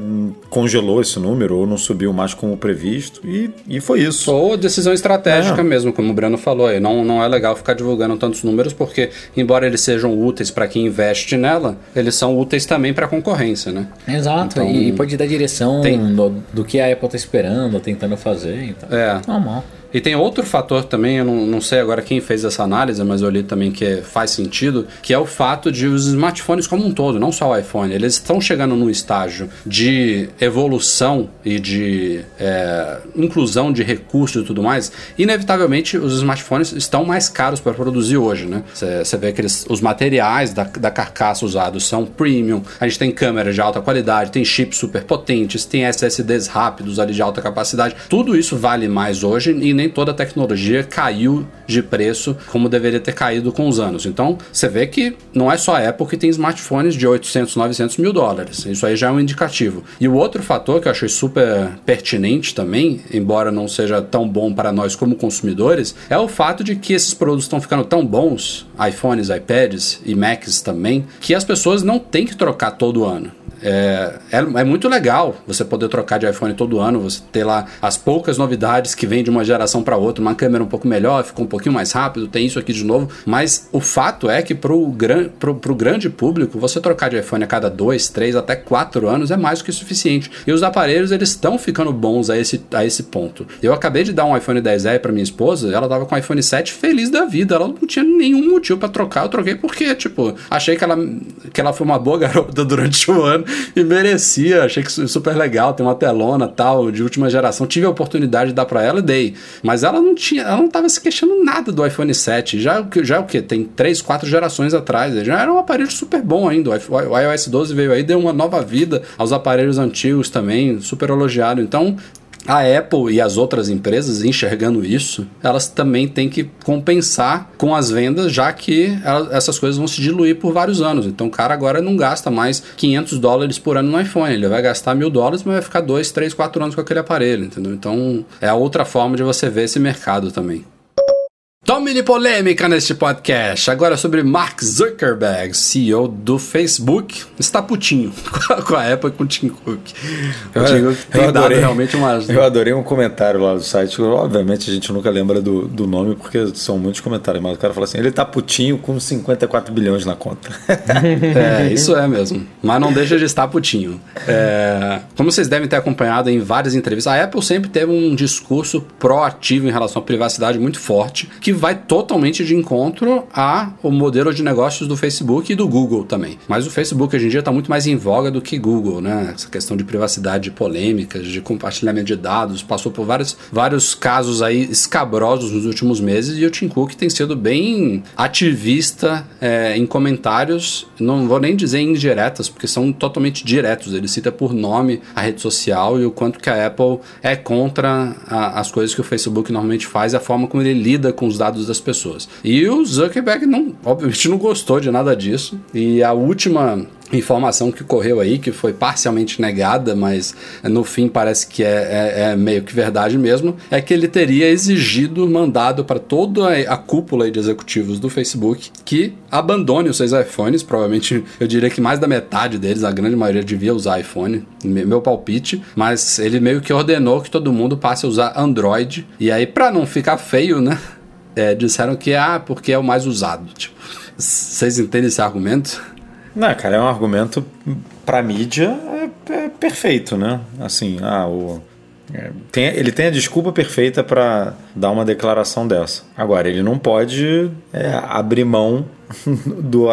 C: congelou esse número ou não subiu mais como previsto e, e foi isso.
A: Ou decisão estratégica
C: É.
A: mesmo, como o Breno falou. aí. Não, não é legal ficar divulgando tantos números, porque, embora eles sejam úteis para quem investe nela, eles são úteis também para a concorrência, né?
B: Exato,
A: Então,
B: e, e pode dar direção
A: tem-
B: do, do que a Apple tá esperando, tentando fazer. Então,
A: É.
B: normal.
A: E tem outro fator também, eu não, não sei agora quem fez essa análise, mas eu li também que faz sentido, que é o fato de os smartphones como um todo, não só o iPhone, eles estão chegando num estágio de evolução e de é, inclusão de recursos e tudo mais. Inevitavelmente, os smartphones estão mais caros para produzir hoje, né? Você vê que eles, os materiais da, da carcaça usados são premium, a gente tem câmeras de alta qualidade, tem chips super potentes, tem SSDs rápidos ali de alta capacidade. Tudo isso vale mais hoje e nem toda a tecnologia caiu de preço como deveria ter caído com os anos. Então, você vê que não é só a Apple que tem smartphones de 800, 900 mil dólares. Isso aí já é um indicativo. E o outro fator que eu achei super pertinente também, embora não seja tão bom para nós como consumidores, é o fato de que esses produtos estão ficando tão bons, iPhones, iPads e Macs também, que as pessoas não têm que trocar todo ano. É, é, é, muito legal você poder trocar de iPhone todo ano, você ter lá as poucas novidades que vêm de uma geração para outra, uma câmera um pouco melhor, ficou um pouquinho mais rápido, tem isso aqui de novo. Mas o fato é que pro, gran, pro, pro grande público, você trocar de iPhone a cada dois, três, até quatro anos é mais do que suficiente. E os aparelhos, eles estão ficando bons a esse, a esse ponto. Eu acabei de dar um iPhone 10R para minha esposa, ela tava com o iPhone 7 feliz da vida, ela não tinha nenhum motivo para trocar, eu troquei porque, tipo, achei que ela, que ela foi uma boa garota durante o ano e merecia, achei que super legal, tem uma telona tal, de última geração, tive a oportunidade de dar para ela e dei. Mas ela não tinha, ela não tava se queixando nada do iPhone 7, já, já o que? Tem 3, 4 gerações atrás, já era um aparelho super bom ainda, o iOS 12 veio aí, deu uma nova vida aos aparelhos antigos também, super elogiado, então a Apple e as outras empresas enxergando isso, elas também têm que compensar com as vendas, já que essas coisas vão se diluir por vários anos. Então o cara agora não gasta mais 500 dólares por ano no iPhone, ele vai gastar mil dólares, mas vai ficar 2, 3, 4 anos com aquele aparelho, entendeu? Então é outra forma de você ver esse mercado também. Tome polêmica neste podcast. Agora sobre Mark Zuckerberg, CEO do Facebook, está putinho com a Apple e com o Tim Cook.
C: O Tim Cook tem eu adorei, realmente umas... Eu adorei um comentário lá do site. Obviamente a gente nunca lembra do, do nome porque são muitos comentários, mas o cara fala assim: ele está putinho com 54 bilhões na conta.
A: é, isso é mesmo. Mas não deixa de estar putinho. É, como vocês devem ter acompanhado em várias entrevistas, a Apple sempre teve um discurso proativo em relação à privacidade muito forte, que que vai totalmente de encontro ao modelo de negócios do Facebook e do Google também. Mas o Facebook hoje em dia está muito mais em voga do que Google, né? Essa questão de privacidade polêmicas, de compartilhamento de dados, passou por vários, vários casos aí escabrosos nos últimos meses e o Tim Cook tem sido bem ativista é, em comentários, não vou nem dizer indiretas, porque são totalmente diretos. Ele cita por nome a rede social e o quanto que a Apple é contra a, as coisas que o Facebook normalmente faz, a forma como ele lida com os dados das pessoas. E o Zuckerberg não, obviamente não gostou de nada disso. E a última informação que correu aí, que foi parcialmente negada, mas no fim parece que é, é, é meio que verdade mesmo, é que ele teria exigido, mandado para toda a cúpula de executivos do Facebook que abandone os seus iPhones. Provavelmente eu diria que mais da metade deles, a grande maioria, devia usar iPhone, meu palpite, mas ele meio que ordenou que todo mundo passe a usar Android. E aí, para não ficar feio, né? É, disseram que ah, porque é o mais usado. Tipo, vocês entendem esse argumento?
C: Não, cara, é um argumento para mídia é, é, perfeito, né? Assim, ah, o, é, tem, ele tem a desculpa perfeita para dar uma declaração dessa. Agora, ele não pode é, abrir mão do,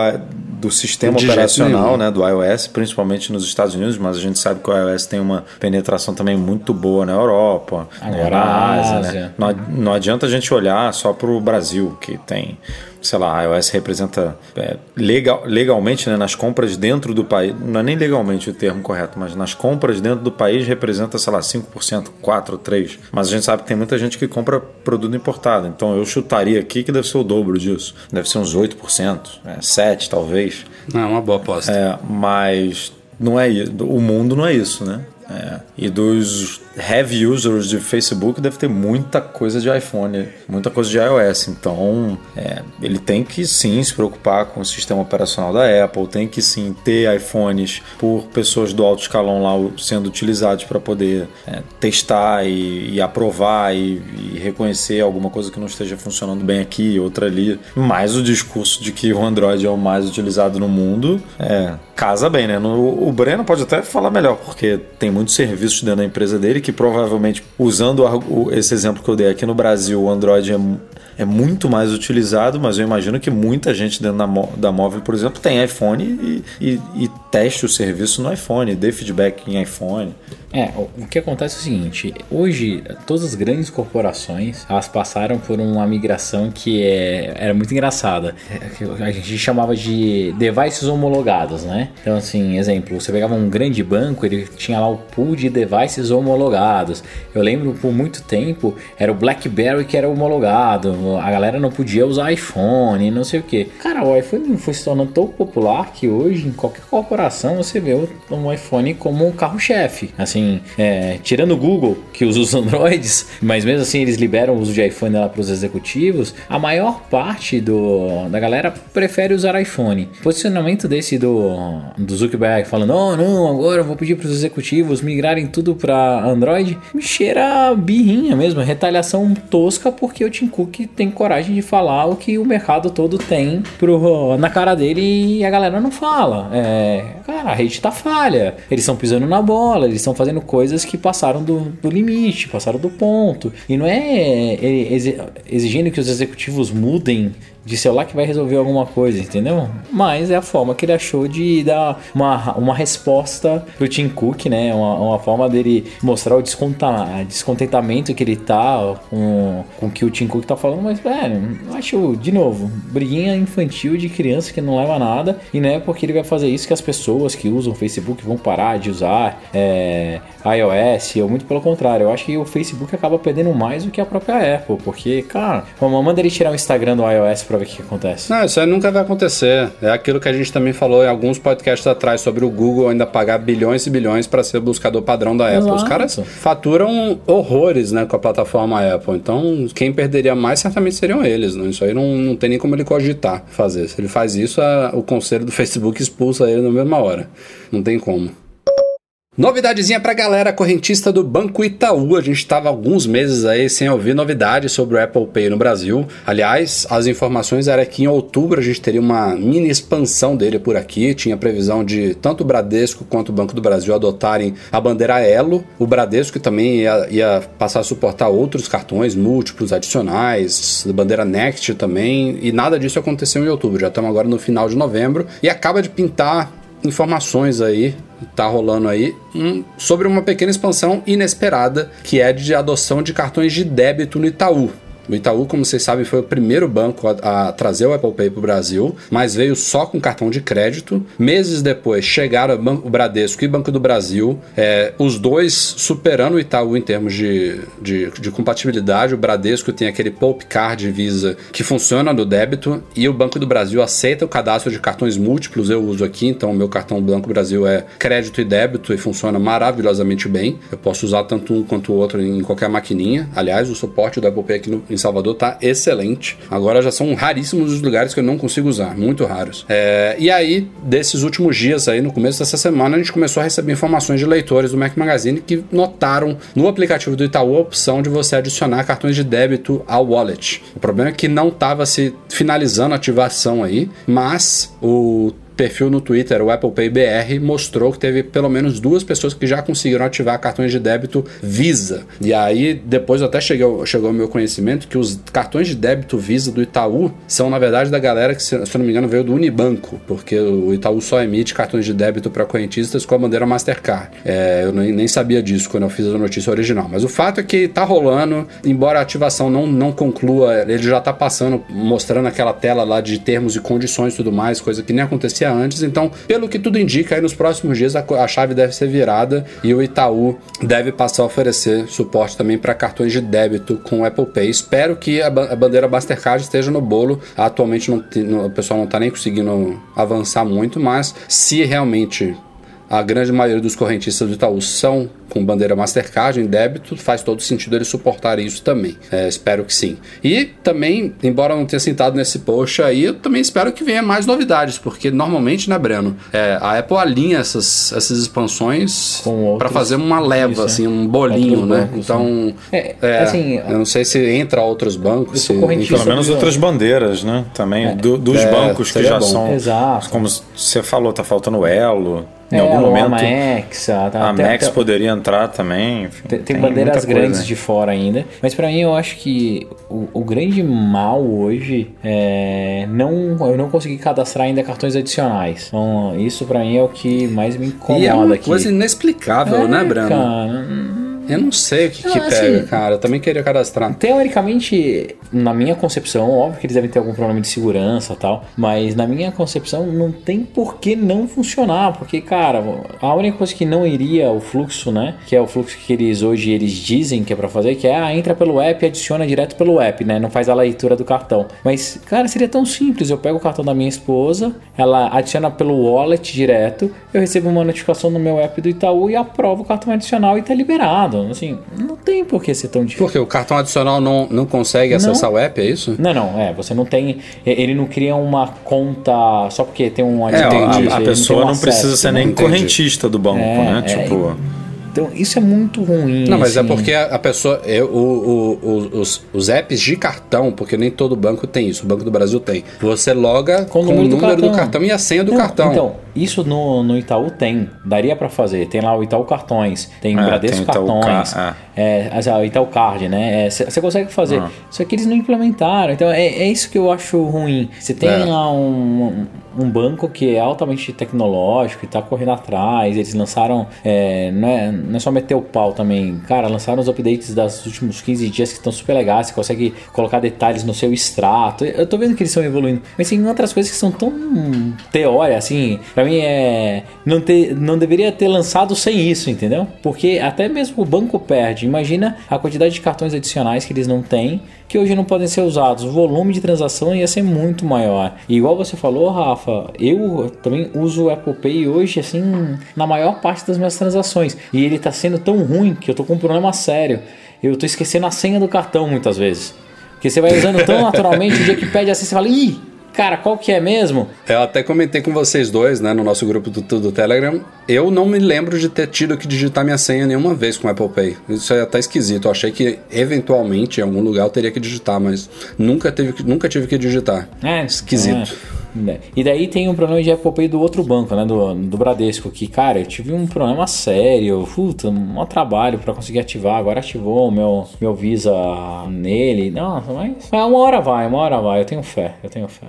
C: do sistema de operacional né, do iOS, principalmente nos Estados Unidos, mas a gente sabe que o iOS tem uma penetração também muito boa na Europa, Agora, na Ásia. Né? Não, não adianta a gente olhar só para o Brasil, que tem sei lá, a iOS representa é, legal, legalmente né, nas compras dentro do país, não é nem legalmente o termo correto, mas nas compras dentro do país representa, sei lá, 5%, 4%, 3%. Mas a gente sabe que tem muita gente que compra produto importado, então eu chutaria aqui que deve ser o dobro disso. Deve ser uns 8%, é, 7% talvez.
A: Não, é uma boa aposta.
C: É, mas não é o mundo não é isso, né? É, e dos heavy users de Facebook deve ter muita coisa de iPhone, muita coisa de iOS. Então, é, ele tem que sim se preocupar com o sistema operacional da Apple, tem que sim ter iPhones por pessoas do alto escalão lá sendo utilizados para poder é, testar e, e aprovar e, e, reconhecer alguma coisa que não esteja funcionando bem aqui, outra ali. Mas o discurso de que o Android é o mais utilizado no mundo é, casa bem, né? No, o Breno pode até falar melhor, porque tem muitos serviços dentro da empresa dele que provavelmente, usando esse exemplo que eu dei aqui no Brasil, o Android é é muito mais utilizado, mas eu imagino que muita gente dentro da, da móvel, por exemplo, tem iPhone e, e, e teste o serviço no iPhone, dê feedback em iPhone.
B: É, o que acontece é o seguinte, hoje todas as grandes corporações, elas passaram por uma migração que é, era muito engraçada. É, a gente chamava de devices homologados, né? Então assim, exemplo, você pegava um grande banco, ele tinha lá o pool de devices homologados. Eu lembro por muito tempo, era o BlackBerry que era homologado, a galera não podia usar iPhone, não sei o que. Cara, o iPhone foi se tornando tão popular que hoje em qualquer corporação você vê o iPhone como um carro-chefe. Assim, é, tirando o Google, que usa os Androids, mas mesmo assim eles liberam o uso de iPhone lá para os executivos, a maior parte do, da galera prefere usar iPhone. Posicionamento desse do, do Zuckerberg falando: oh, não, agora eu vou pedir para os executivos migrarem tudo para Android, me cheira birrinha mesmo, retaliação tosca, porque o Tim Cook tem coragem de falar o que o mercado todo tem pro, na cara dele e a galera não fala. É, cara, a rede tá falha, eles estão pisando na bola, eles estão fazendo coisas que passaram do, do limite, passaram do ponto. E não é, é exigindo que os executivos mudem de celular que vai resolver alguma coisa, entendeu? Mas é a forma que ele achou de dar uma, uma resposta pro Tim Cook, né? Uma, uma forma dele mostrar o descontentamento que ele tá com, com o que o Tim Cook tá falando, mas, velho, acho, de novo, briguinha infantil de criança que não leva a nada, e não é porque ele vai fazer isso que as pessoas que usam o Facebook vão parar de usar é, iOS, ou muito pelo contrário, eu acho que o Facebook acaba perdendo mais do que a própria Apple, porque, cara, manda ele tirar o Instagram do iOS pra ver o que acontece.
A: Não, isso aí nunca vai acontecer. É aquilo que a gente também falou em alguns podcasts atrás sobre o Google ainda pagar bilhões e bilhões para ser o buscador padrão da Apple. Os caras faturam horrores, né, com a plataforma Apple. Então, quem perderia mais certamente seriam eles, né? Isso aí não, não tem nem como ele cogitar fazer. Se ele faz isso, a, o conselho do Facebook expulsa ele na mesma hora. Não tem como. Novidadezinha pra galera correntista do Banco Itaú. A gente estava alguns meses aí sem ouvir novidades sobre o Apple Pay no Brasil. Aliás, as informações eram que em outubro a gente teria uma mini expansão dele por aqui. Tinha previsão de tanto o Bradesco quanto o Banco do Brasil adotarem a bandeira Elo. O Bradesco também ia, ia passar a suportar outros cartões múltiplos adicionais, bandeira Next também. E nada disso aconteceu em outubro. Já estamos agora no final de novembro. E acaba de pintar informações aí tá rolando aí um, sobre uma pequena expansão inesperada que é de adoção de cartões de débito no Itaú. O Itaú, como vocês sabem, foi o primeiro banco a, a trazer o Apple Pay para o Brasil, mas veio só com cartão de crédito. Meses depois chegaram o Bradesco e o Banco do Brasil, é, os dois superando o Itaú em termos de, de, de compatibilidade. O Bradesco tem aquele Pulp Card Visa que funciona no débito e o Banco do Brasil aceita o cadastro de cartões múltiplos. Eu uso aqui, então o meu cartão Banco Brasil é crédito e débito e funciona maravilhosamente bem. Eu posso usar tanto um quanto o outro em qualquer maquininha. Aliás, o suporte do Apple Pay aqui no, em Salvador tá excelente. Agora já são raríssimos os lugares que eu não consigo usar, muito raros. É, e aí, desses últimos dias aí, no começo dessa semana, a gente começou a receber informações de leitores do Mac Magazine que notaram no aplicativo do Itaú a opção de você adicionar cartões de débito ao wallet. O problema é que não estava se finalizando a ativação aí, mas o perfil no Twitter, o Apple Pay BR, mostrou que teve pelo menos duas pessoas que já conseguiram ativar cartões de débito Visa. E aí, depois até chegou, chegou ao meu conhecimento que os cartões de débito Visa do Itaú são, na verdade, da galera que, se, se não me engano, veio do Unibanco, porque o Itaú só emite cartões de débito para correntistas com a bandeira Mastercard. É, eu nem, nem sabia disso quando eu fiz a notícia original. Mas o fato é que tá rolando, embora a ativação não, não conclua, ele já tá passando, mostrando aquela tela lá de termos e condições e tudo mais, coisa que nem acontecia antes. Então, pelo que tudo indica, aí nos próximos dias a, a chave deve ser virada e o Itaú deve passar a oferecer suporte também para cartões de débito com o Apple Pay. Espero que a, a bandeira Mastercard esteja no bolo. Atualmente não, não, o pessoal não está nem conseguindo avançar muito, mas se realmente a grande maioria dos correntistas do Itaú são com bandeira Mastercard em débito, faz todo sentido ele suportar isso também. É, espero que sim. E também, embora não tenha sentado nesse post aí, eu também espero que venha mais novidades, porque normalmente, né, Breno, é, a Apple alinha essas, essas expansões para fazer uma leva, isso, assim, um bolinho, né? Bancos, então, né? É, é, assim, eu não sei se entra outros bancos. Se,
C: pelo menos outras bandeiras, né? Também, é. do, dos é, bancos que já bom. são. Exato. Como você falou, tá faltando Elo. Em é, algum momento. A Max, tá, a até, Max até, poderia entrar também. Enfim,
B: tem, tem, bandeiras grandes de fora ainda. Mas para mim eu acho que o, o, grande mal hoje é não eu não consegui cadastrar ainda cartões adicionais. Então isso para mim é o que mais me incomoda
A: e é uma
B: aqui.
A: coisa inexplicável, né, é, né, Brano? Cara, eu não sei o que, não, que assim, pega, cara. Eu também queria cadastrar.
B: Teoricamente, na minha concepção, óbvio que eles devem ter algum problema de segurança tal, mas na minha concepção não tem por que não funcionar, porque, cara, a única coisa que não iria o fluxo, né, que é o fluxo que eles hoje eles dizem que é para fazer, que é, ah, entra pelo app e adiciona direto pelo app, né, não faz a leitura do cartão. Mas, cara, seria tão simples, eu pego o cartão da minha esposa, ela adiciona pelo wallet direto, eu recebo uma notificação no meu app do Itaú e aprovo o cartão adicional e tá liberado ponto. Assim, não tem por que ser tão difícil.
A: Porque o cartão adicional não, não consegue acessar o app, é isso?
B: Não, não, é, você não tem. Ele não cria uma conta só porque tem um
C: É, a, a pessoa
B: um
C: não precisa ser
B: né?
C: nem
A: Entendi.
C: correntista do banco,
B: É,
C: né?
B: é,
C: Tipo.
B: Então, isso é muito ruim.
A: Não, mas é
B: assim.
A: porque a, pessoa. é, o- o- o- os, os apps de cartão, porque nem todo banco tem isso, o Banco do Brasil tem. Você loga com, o número, do, cartão. e a senha do
B: Não,
A: cartão.
B: Então, isso no, no Itaú tem. Daria pra fazer. Tem lá o Itaú Cartões, tem o
C: É,
B: Bradesco
C: tem o Itaú
B: Cartões,
C: Ca-
B: é, as- o Itaú Card, né? Você consegue fazer.
C: Ah.
B: Só que eles não implementaram. Então, é, é isso que eu acho ruim. Você tem
A: É.
B: lá um, um banco que é altamente tecnológico e tá correndo atrás. Eles lançaram. é, não, é, não é só meter o pau também. Cara, lançaram os updates dos últimos 15 dias que estão super legais. Você consegue colocar detalhes no seu extrato. Eu tô vendo que eles estão evoluindo. Mas tem outras coisas que são tão teória, assim. Pra mim é. Não, ter, não deveria ter lançado sem isso, entendeu? Porque até mesmo o banco perde. Imagina a quantidade de cartões adicionais que eles não têm. Que hoje não podem ser usados. O volume de transação ia ser muito maior. E igual você falou, Rafa, eu também uso o Apple Pay hoje, assim, na maior parte das minhas transações. E ele tá sendo tão ruim que eu tô com um problema sério. Eu tô esquecendo a senha do cartão muitas vezes. Porque você vai usando tão naturalmente, o dia que pede assim, você fala, ih, cara, qual que é mesmo?
A: Eu até comentei com vocês dois, né, no nosso grupo do, do Telegram. Eu não me lembro de ter tido que digitar minha senha nenhuma vez com o Apple Pay. Isso é até esquisito. Eu achei que eventualmente em algum lugar eu teria que digitar, mas nunca, teve, nunca tive que digitar.
B: É,
A: Esquisito.
B: é. E daí tem um problema de Apple Pay do outro banco, né? Do, do Bradesco, que, cara, eu tive um problema sério. Puta, um maior trabalho pra conseguir ativar. Agora ativou o meu, meu Visa nele. Mas, mas uma hora vai, uma hora vai. Eu tenho fé, eu tenho fé.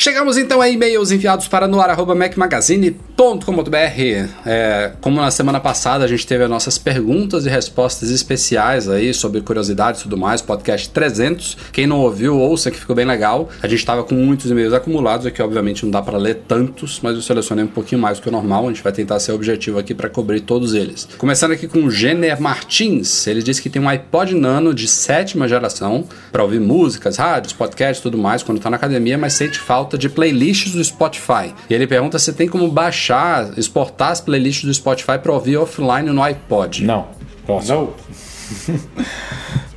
A: Chegamos então a e-mails enviados para noar.macmagazine.com.br. É, como na semana passada a gente teve as nossas perguntas e respostas especiais aí sobre curiosidades e tudo mais, podcast 300. Quem não ouviu, ouça que ficou bem legal. A gente estava com muitos e-mails acumulados aqui, obviamente não dá para ler tantos, mas eu selecionei um pouquinho mais do que o normal. A gente vai tentar ser objetivo aqui para cobrir todos eles. Começando aqui com o Jenner Martins. Ele disse que tem um iPod Nano de sétima geração para ouvir músicas, rádios, podcasts e tudo mais quando tá na academia, mas sente falta de playlists do Spotify. E ele pergunta se tem como baixar, exportar as playlists do Spotify para ouvir offline no iPod.
B: Não. Próximo.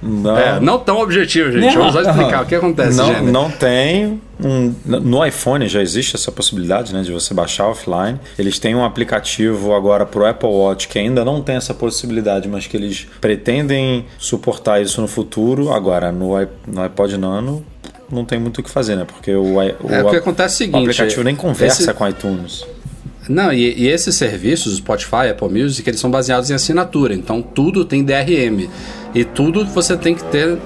C: Não,
A: É, não tão objetivo, gente.
B: Não.
A: Vamos só explicar o que acontece,
C: não,
A: Jenner.
C: não tem. um- no iPhone já existe essa possibilidade né, de você baixar offline. Eles têm um aplicativo agora para o Apple Watch que ainda não tem essa possibilidade, mas que eles pretendem suportar isso no futuro. Agora, no, no iPod Nano, não tem muito o que fazer, né? Porque o, i-
A: É,
C: o,
A: o que acontece é o seguinte,
C: o aplicativo nem conversa
A: esse-
C: com iTunes.
A: Não, e, e esses serviços, Spotify, Apple Music, eles são baseados em assinatura. Então tudo tem DRM. E tudo você tem que ter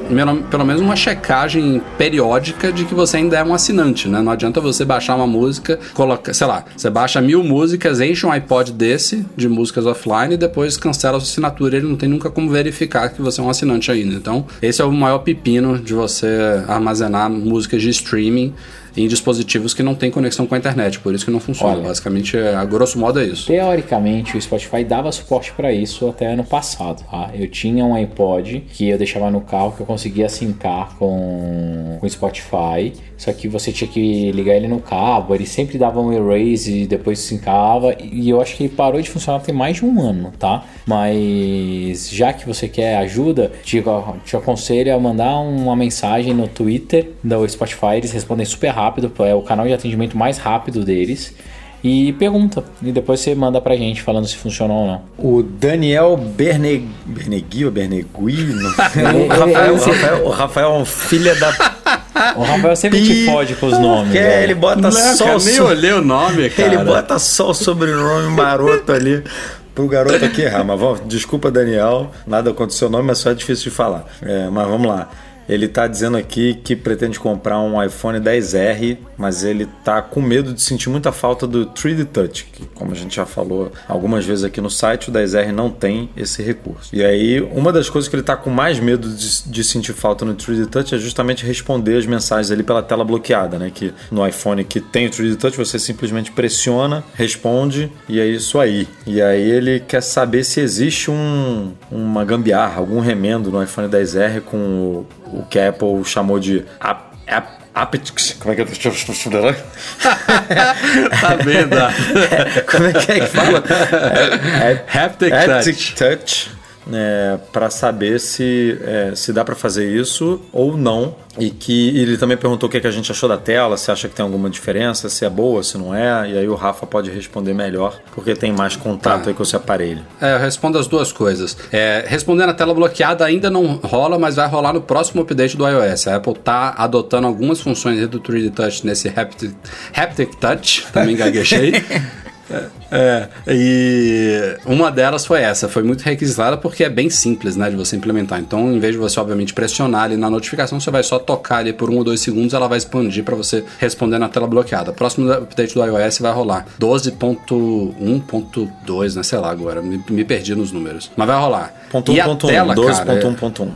A: pelo menos uma checagem periódica de que você ainda é um assinante, né? Não adianta você baixar uma música, coloca, sei lá, você baixa mil músicas, enche um iPod desse de músicas offline e depois cancela a sua assinatura. Ele não tem nunca como verificar que você é um assinante ainda. Então, esse é o maior pepino de você armazenar músicas de streaming em dispositivos que não têm conexão com a internet, por isso que não funciona.
B: Olha.
A: Basicamente, é, a grosso modo é isso.
B: Teoricamente, o Spotify dava suporte para isso até ano passado. Tá? Eu tinha um iPod que eu deixava no carro que eu conseguia sincar com com o Spotify. Só que você tinha que ligar ele no cabo, ele sempre dava um erase e depois sincava. E eu acho que ele parou de funcionar tem mais de um ano, tá? Mas já que você quer ajuda, te, te aconselho a mandar uma mensagem no Twitter do Spotify. Eles respondem super rápido, é o canal de atendimento mais rápido deles e pergunta. E depois você manda pra gente falando se funcionou ou não.
C: O Daniel Berne... Bernegui ou Bernegui? Não-
B: Ele-
C: o, Rafael,
B: ele-
C: o, Rafael, o Rafael é um filho da...
B: O Rafael sempre te fode com os nomes.
C: É,
B: velho.
C: ele bota
A: Não,
C: só
A: cara,
C: o
A: nem
C: so-
A: olhei o nome, cara.
C: Ele bota só o sobrenome maroto ali pro garoto aqui errar. Mas vamos, desculpa, Daniel, nada aconteceu o nome, mas só é difícil de falar. É, mas vamos lá. Ele tá dizendo aqui que pretende comprar um iPhone 10R, mas ele tá com medo de sentir muita falta do 3D Touch, que como a gente já falou algumas vezes aqui no site, o 10R não tem esse recurso. E aí, uma das coisas que ele tá com mais medo de, de sentir falta no 3D Touch é justamente responder as mensagens ali pela tela bloqueada, né? Que no iPhone que tem o 3D Touch, você simplesmente pressiona, responde e é isso aí. E aí ele quer saber se existe um, uma gambiarra, algum remendo no iPhone 10R com o, o que a Apple chamou de ap, ap, aptX. Como é que é?
A: Tá vendo?
C: Como é que é que fala? É, é,
A: Haptic
C: Haptic
A: Touch.
C: É, para saber se, é, se dá para fazer isso ou não. E que ele também perguntou o que, é que a gente achou da tela, se acha que tem alguma diferença, se é boa, se não é. E aí o Rafa pode responder melhor, porque tem mais contato
A: Tá.
C: aí com esse aparelho.
A: É, eu respondo as duas coisas. É, respondendo a tela bloqueada ainda não rola, mas vai rolar no próximo update do iOS. A Apple tá adotando algumas funções do 3D Touch nesse Haptic, Haptic Touch, também gaguejei. É, e uma delas foi essa, foi muito requisitada porque é bem simples, né, de você implementar. Então, em vez de você, obviamente, pressionar ali na notificação, você vai só tocar ali por um ou dois segundos, ela vai expandir para você responder na tela bloqueada. Próximo update do iOS vai rolar 12.1.2, né, sei lá agora, me, me perdi nos números. Mas vai rolar.
C: Ponto
A: E a
C: 1.1,
A: tela, cara, é-
C: 12.1.1.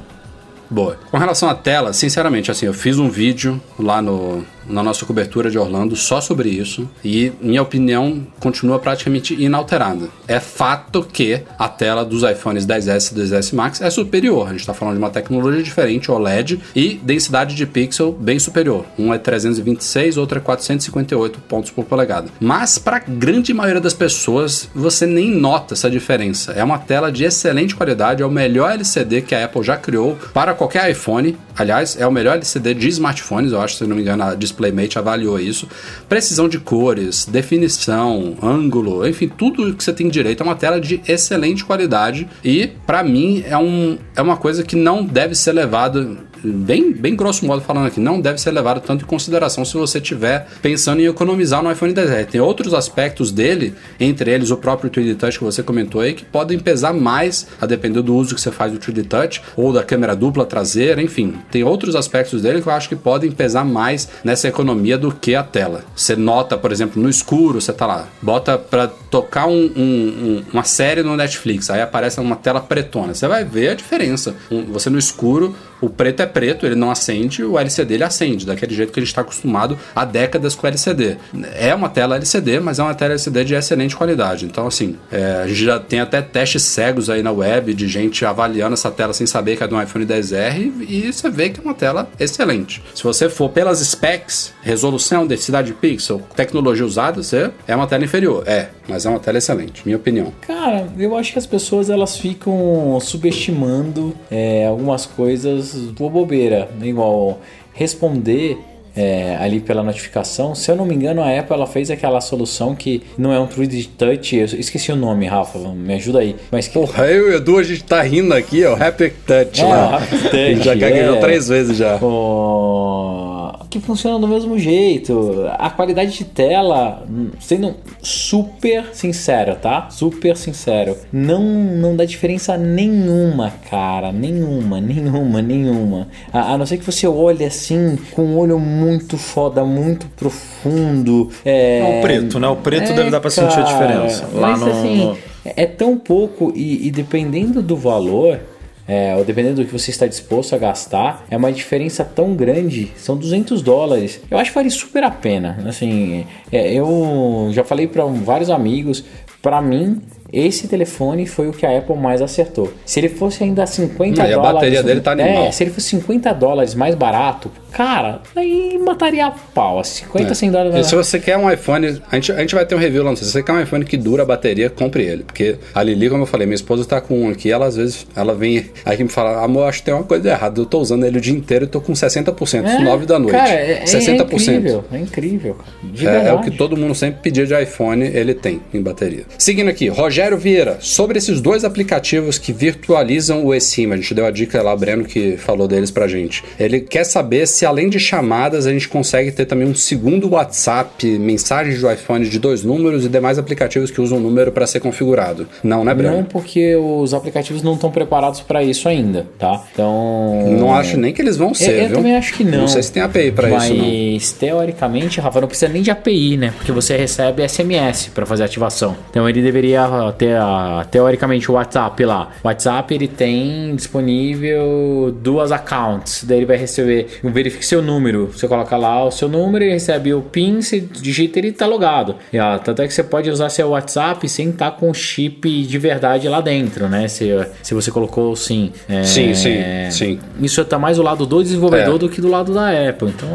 A: Boa. Com relação à tela, sinceramente, assim, eu fiz um vídeo lá no, na nossa cobertura de Orlando só sobre isso e minha opinião continua praticamente inalterada. É fato que a tela dos iPhones 10S e 10S Max é superior. A gente está falando de uma tecnologia diferente, OLED, e densidade de pixel bem superior. Um é 326, outro é 458 pontos por polegada. Mas para a grande maioria das pessoas, você nem nota essa diferença. É uma tela de excelente qualidade, é o melhor LCD que a Apple já criou para qualquer iPhone. Aliás, é o melhor LCD de smartphones, eu acho, se não me engano, a DisplayMate avaliou isso. Precisão de cores, definição, ângulo, enfim, tudo que você tem direito é uma tela de excelente qualidade e, para mim, é, um, é uma coisa que não deve ser levado bem, bem grosso modo falando aqui, não deve ser levado tanto em consideração se você estiver pensando em economizar no iPhone 10R. Tem outros aspectos dele, entre eles o próprio 3D Touch que você comentou aí, que podem pesar mais a depender do uso que você faz do 3D Touch ou da câmera dupla traseira, enfim. Tem outros aspectos dele que eu acho que podem pesar mais nessa economia do que a tela. Você nota, por exemplo, no escuro, você tá lá, bota pra tocar um- um- um- uma série no Netflix, aí aparece uma tela pretona. Você vai ver a diferença. Você no escuro, o preto é preto, ele não acende, o LCD ele acende, daquele jeito que a gente está acostumado há décadas com LCD. É uma tela LCD, mas é uma tela LCD de excelente qualidade. Então, assim, é, a gente já tem até testes cegos aí na web de gente avaliando essa tela sem saber que é do iPhone 10R e você vê que é uma tela excelente. Se você for pelas specs, resolução, densidade de pixel, tecnologia usada, você é uma tela inferior. É, mas é uma tela excelente, minha opinião.
B: Cara, eu acho que as pessoas elas ficam subestimando é, algumas coisas por bobeira. Igual responder é, ali pela notificação. Se eu não me engano, a Apple ela fez aquela solução que não é um 3D Touch. Eu esqueci o nome, Rafa, me ajuda aí. Mas que
A: Porra, eu e o Edu, a gente tá rindo aqui, ó, Happy Touch
B: É,
A: lá.
B: o Happy Touch,
A: A gente já gaguejou
B: é.
A: três vezes já.
B: Ó, que funciona do mesmo jeito. A qualidade de tela, hum, sendo super sincero, tá? Super sincero. Não, não dá diferença nenhuma, cara. Nenhuma, nenhuma, nenhuma. A, a não ser que você olhe assim, com um olho muito foda, muito profundo. É,
C: É o preto, né? O preto
B: é,
C: deve dar pra sentir a
B: cara,
C: diferença. Lá
B: mas
C: no-
B: assim,
C: no-
B: é tão pouco e, e dependendo do valor, é, ou dependendo do que você está disposto a gastar, é uma diferença tão grande. São 200 dólares. Eu acho que vale super a pena. Assim, é, eu já falei para vários amigos. Para mim, esse telefone foi o que a Apple mais acertou. Se ele fosse ainda 50
A: Não, e a
B: dólares.
A: bateria dele tá animal.
B: É, se ele fosse 50 dólares mais barato, cara, aí mataria a pau. 50, 100 dólares
A: E
B: mais
A: se você quer um iPhone, a gente, a gente vai ter um review lá, se você quer um iPhone que dura a bateria, compre ele. Porque a Lili, como eu falei, minha esposa tá com um aqui, ela às vezes, ela vem aqui me fala, amor, acho que tem uma coisa errada, eu tô usando ele o dia inteiro e tô com 60%,
B: É,
A: 9 da noite.
B: Cara, é, é
A: 60%.
B: incrível, é incrível, cara. De
A: É, é o que todo mundo sempre pedia de iPhone, ele tem em bateria. Seguindo aqui, Rogério Vieira, sobre esses dois aplicativos que virtualizam o eSIM, a gente deu a dica lá, o Breno que falou deles pra gente. Ele quer saber se além de chamadas a gente consegue ter também um segundo WhatsApp, mensagens do iPhone de dois números e demais aplicativos que usam o número para ser configurado. Não, né, Breno?
B: Não porque os aplicativos não estão preparados para isso ainda, tá? Então.
A: Não, acho nem que eles vão
B: Eu,
A: ser,
B: eu
A: viu?
B: também acho que não.
A: Não sei se tem API pra
B: Mas,
A: isso, não.
B: teoricamente, Rafa, não precisa nem de API, né? Porque você recebe SMS para fazer ativação. Então ele deveria ter, a, teoricamente, o WhatsApp lá. O WhatsApp ele tem disponível duas accounts. Daí ele vai receber, verifique seu número. Você coloca lá o seu número e recebe o PIN, você digita ele tá logado. E, ó, tanto é que você pode usar seu WhatsApp sem estar com o chip de verdade lá dentro, né? Se, se você colocou sim. É,
A: Sim, sim, sim.
B: Isso tá mais do lado do desenvolvedor
A: É.
B: do que do lado da Apple. Então,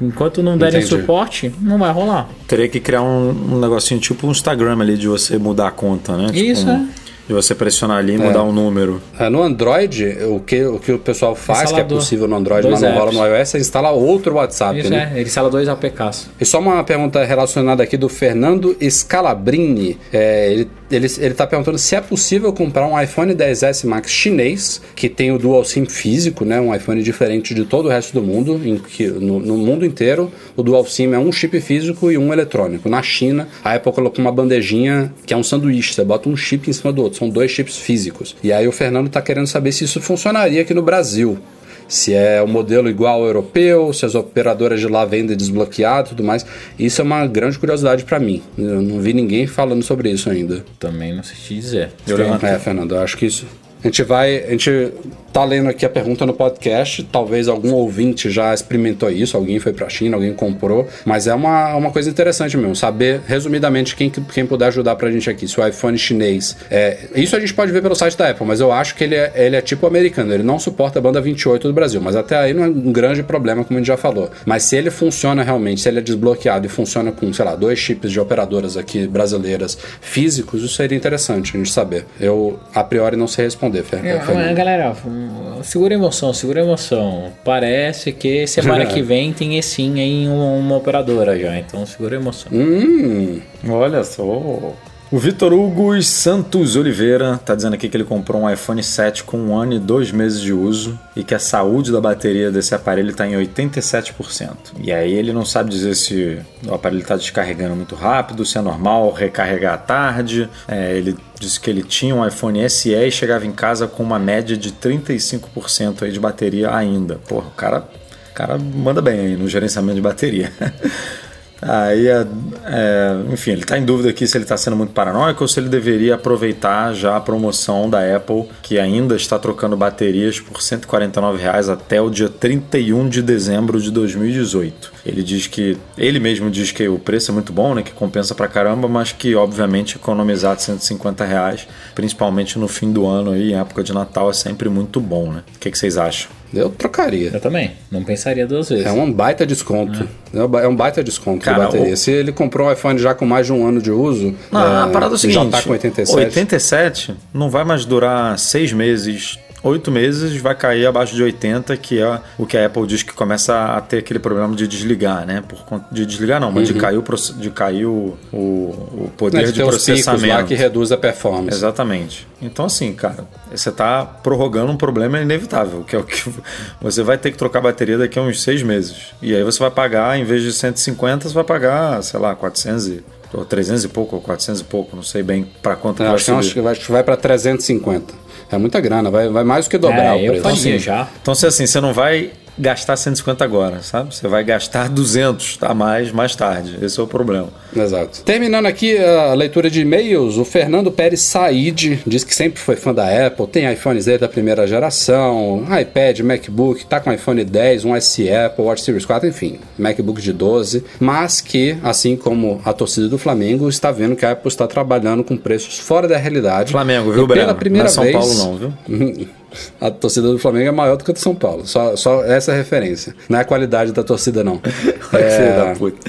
B: enquanto não derem
A: Entendi.
B: suporte, não vai rolar.
C: Teria que criar um, um negocinho tipo um Instagram ali de você mudar a conta, né? Tipo
B: Isso,
C: um-
B: é.
C: De você pressionar ali e mudar um número.
A: É, no Android, o que, o que o pessoal faz, que é possível no Android,
B: Dois
A: mas não rola no iOS, é instalar outro WhatsApp,
B: Isso
A: né?
B: é, ele instala dois APKs.
A: E só uma pergunta relacionada aqui do Fernando Scalabrini. É, ele, ele, ele tá perguntando se é possível comprar um iPhone 10S Max chinês, que tem o Dual SIM físico, né? Um iPhone diferente de todo o resto do mundo, em que no, no mundo inteiro o Dual SIM é um chip físico e um eletrônico. Na China, a Apple colocou uma bandejinha que é um sanduíche, você bota um chip em cima do outro, são dois chips físicos. E aí o Fernando tá querendo saber se isso funcionaria aqui no Brasil se é o modelo igual ao europeu, se as operadoras de lá vendem desbloqueado e tudo mais. Isso é uma grande curiosidade para mim. Eu não vi ninguém falando sobre isso ainda.
B: Também não sei te dizer.
C: Eu.
A: É, Fernando, eu acho que isso. A gente vai. A gente tá lendo aqui a pergunta no podcast. Talvez algum ouvinte já experimentou isso, alguém foi pra China, alguém comprou. Mas é uma, uma coisa interessante mesmo. Saber, resumidamente, quem, quem puder ajudar pra gente aqui. Se o iPhone chinês. É, isso a gente pode ver pelo site da Apple, mas eu acho que ele é, ele é tipo americano. Ele não suporta a banda 28 do Brasil. Mas até aí não é um grande problema, como a gente já falou. Mas se ele funciona realmente, se ele é desbloqueado e funciona com, sei lá, dois chips de operadoras aqui brasileiras físicos, isso seria interessante a gente saber. Eu, a priori, não sei responder, Fer.
B: É, galera, segura a emoção, segura a emoção. Parece que semana que vem tem sim em uma, uma operadora já, então segura a emoção.
A: Hum,
C: Olha só. O Vitor Hugo Santos Oliveira tá dizendo aqui que ele comprou um iPhone 7 com um ano e dois meses de uso e que a saúde da bateria desse aparelho está em 87%. E aí ele não sabe dizer se o aparelho está descarregando muito rápido, se é normal recarregar à tarde. É, ele disse que ele tinha um iPhone SE e chegava em casa com uma média de 35% aí de bateria ainda. Porra, o cara, o cara manda bem aí no gerenciamento de bateria. Aí, é, é, enfim, ele está em dúvida aqui se ele está sendo muito paranoico ou se ele deveria aproveitar já a promoção da Apple, que ainda está trocando baterias por 149 reais até o dia 31 de dezembro de 2018. Ele diz que, ele mesmo diz que o preço é muito bom, né, que compensa pra caramba, mas que obviamente economizar de 150 reais, principalmente no fim do ano aí, em época de Natal, é sempre muito bom, né? O que, que vocês acham?
A: eu trocaria.
B: Eu também, não pensaria duas vezes.
A: É um baita desconto. É um é um baita desconto
C: Cara,
A: de bateria.
C: o-
A: Se ele comprou um iPhone já com mais de um ano de uso,
C: Não,
A: é,
C: a parada é o seguinte:
A: já tá com 87.
C: 87 não vai mais durar seis meses. Oito meses vai cair abaixo de 80, que é o que a Apple diz que começa a ter aquele problema de desligar, né? Por conta de desligar não, mas de cair o, de cair o, o, o poder
A: Né,
C: de
A: os
C: processamento.
A: lá que reduz a performance.
C: Exatamente. Então, assim, cara, você está prorrogando um problema inevitável, que é o que você vai ter que trocar a bateria daqui a uns seis meses. E aí você vai pagar, em vez de 150, você vai pagar, sei lá, 400 e, ou 300 e pouco, ou 400 e pouco, não sei bem para quanto que vai
A: acho,
C: subir.
A: que acho que vai pra 350. É muita grana, vai, vai mais do que dobrar
B: é,
A: o
B: eu
A: preço.
B: faria
A: Assim,
B: já.
C: Então, se assim, você não vai gastar 150 agora, sabe? Você vai gastar 200 a mais mais tarde. Esse é o problema.
A: Exato. Terminando aqui a leitura de e-mails, o Fernando Pérez Said diz que sempre foi fã da Apple, tem iPhones desde a primeira geração, iPad, MacBook, tá com iPhone 10, um SE, Apple Watch Series 4, enfim, MacBook de 12, mas que, assim como a torcida do Flamengo, está vendo que a Apple está trabalhando com preços fora da realidade.
C: Flamengo, viu,
A: E pela
C: Breno?
A: primeira
C: não é São
A: vez,
C: Paulo não, viu?
A: A torcida do Flamengo é maior do que a do São Paulo. Só, só essa é referência. Não é a qualidade da torcida, não. É,
C: da puta.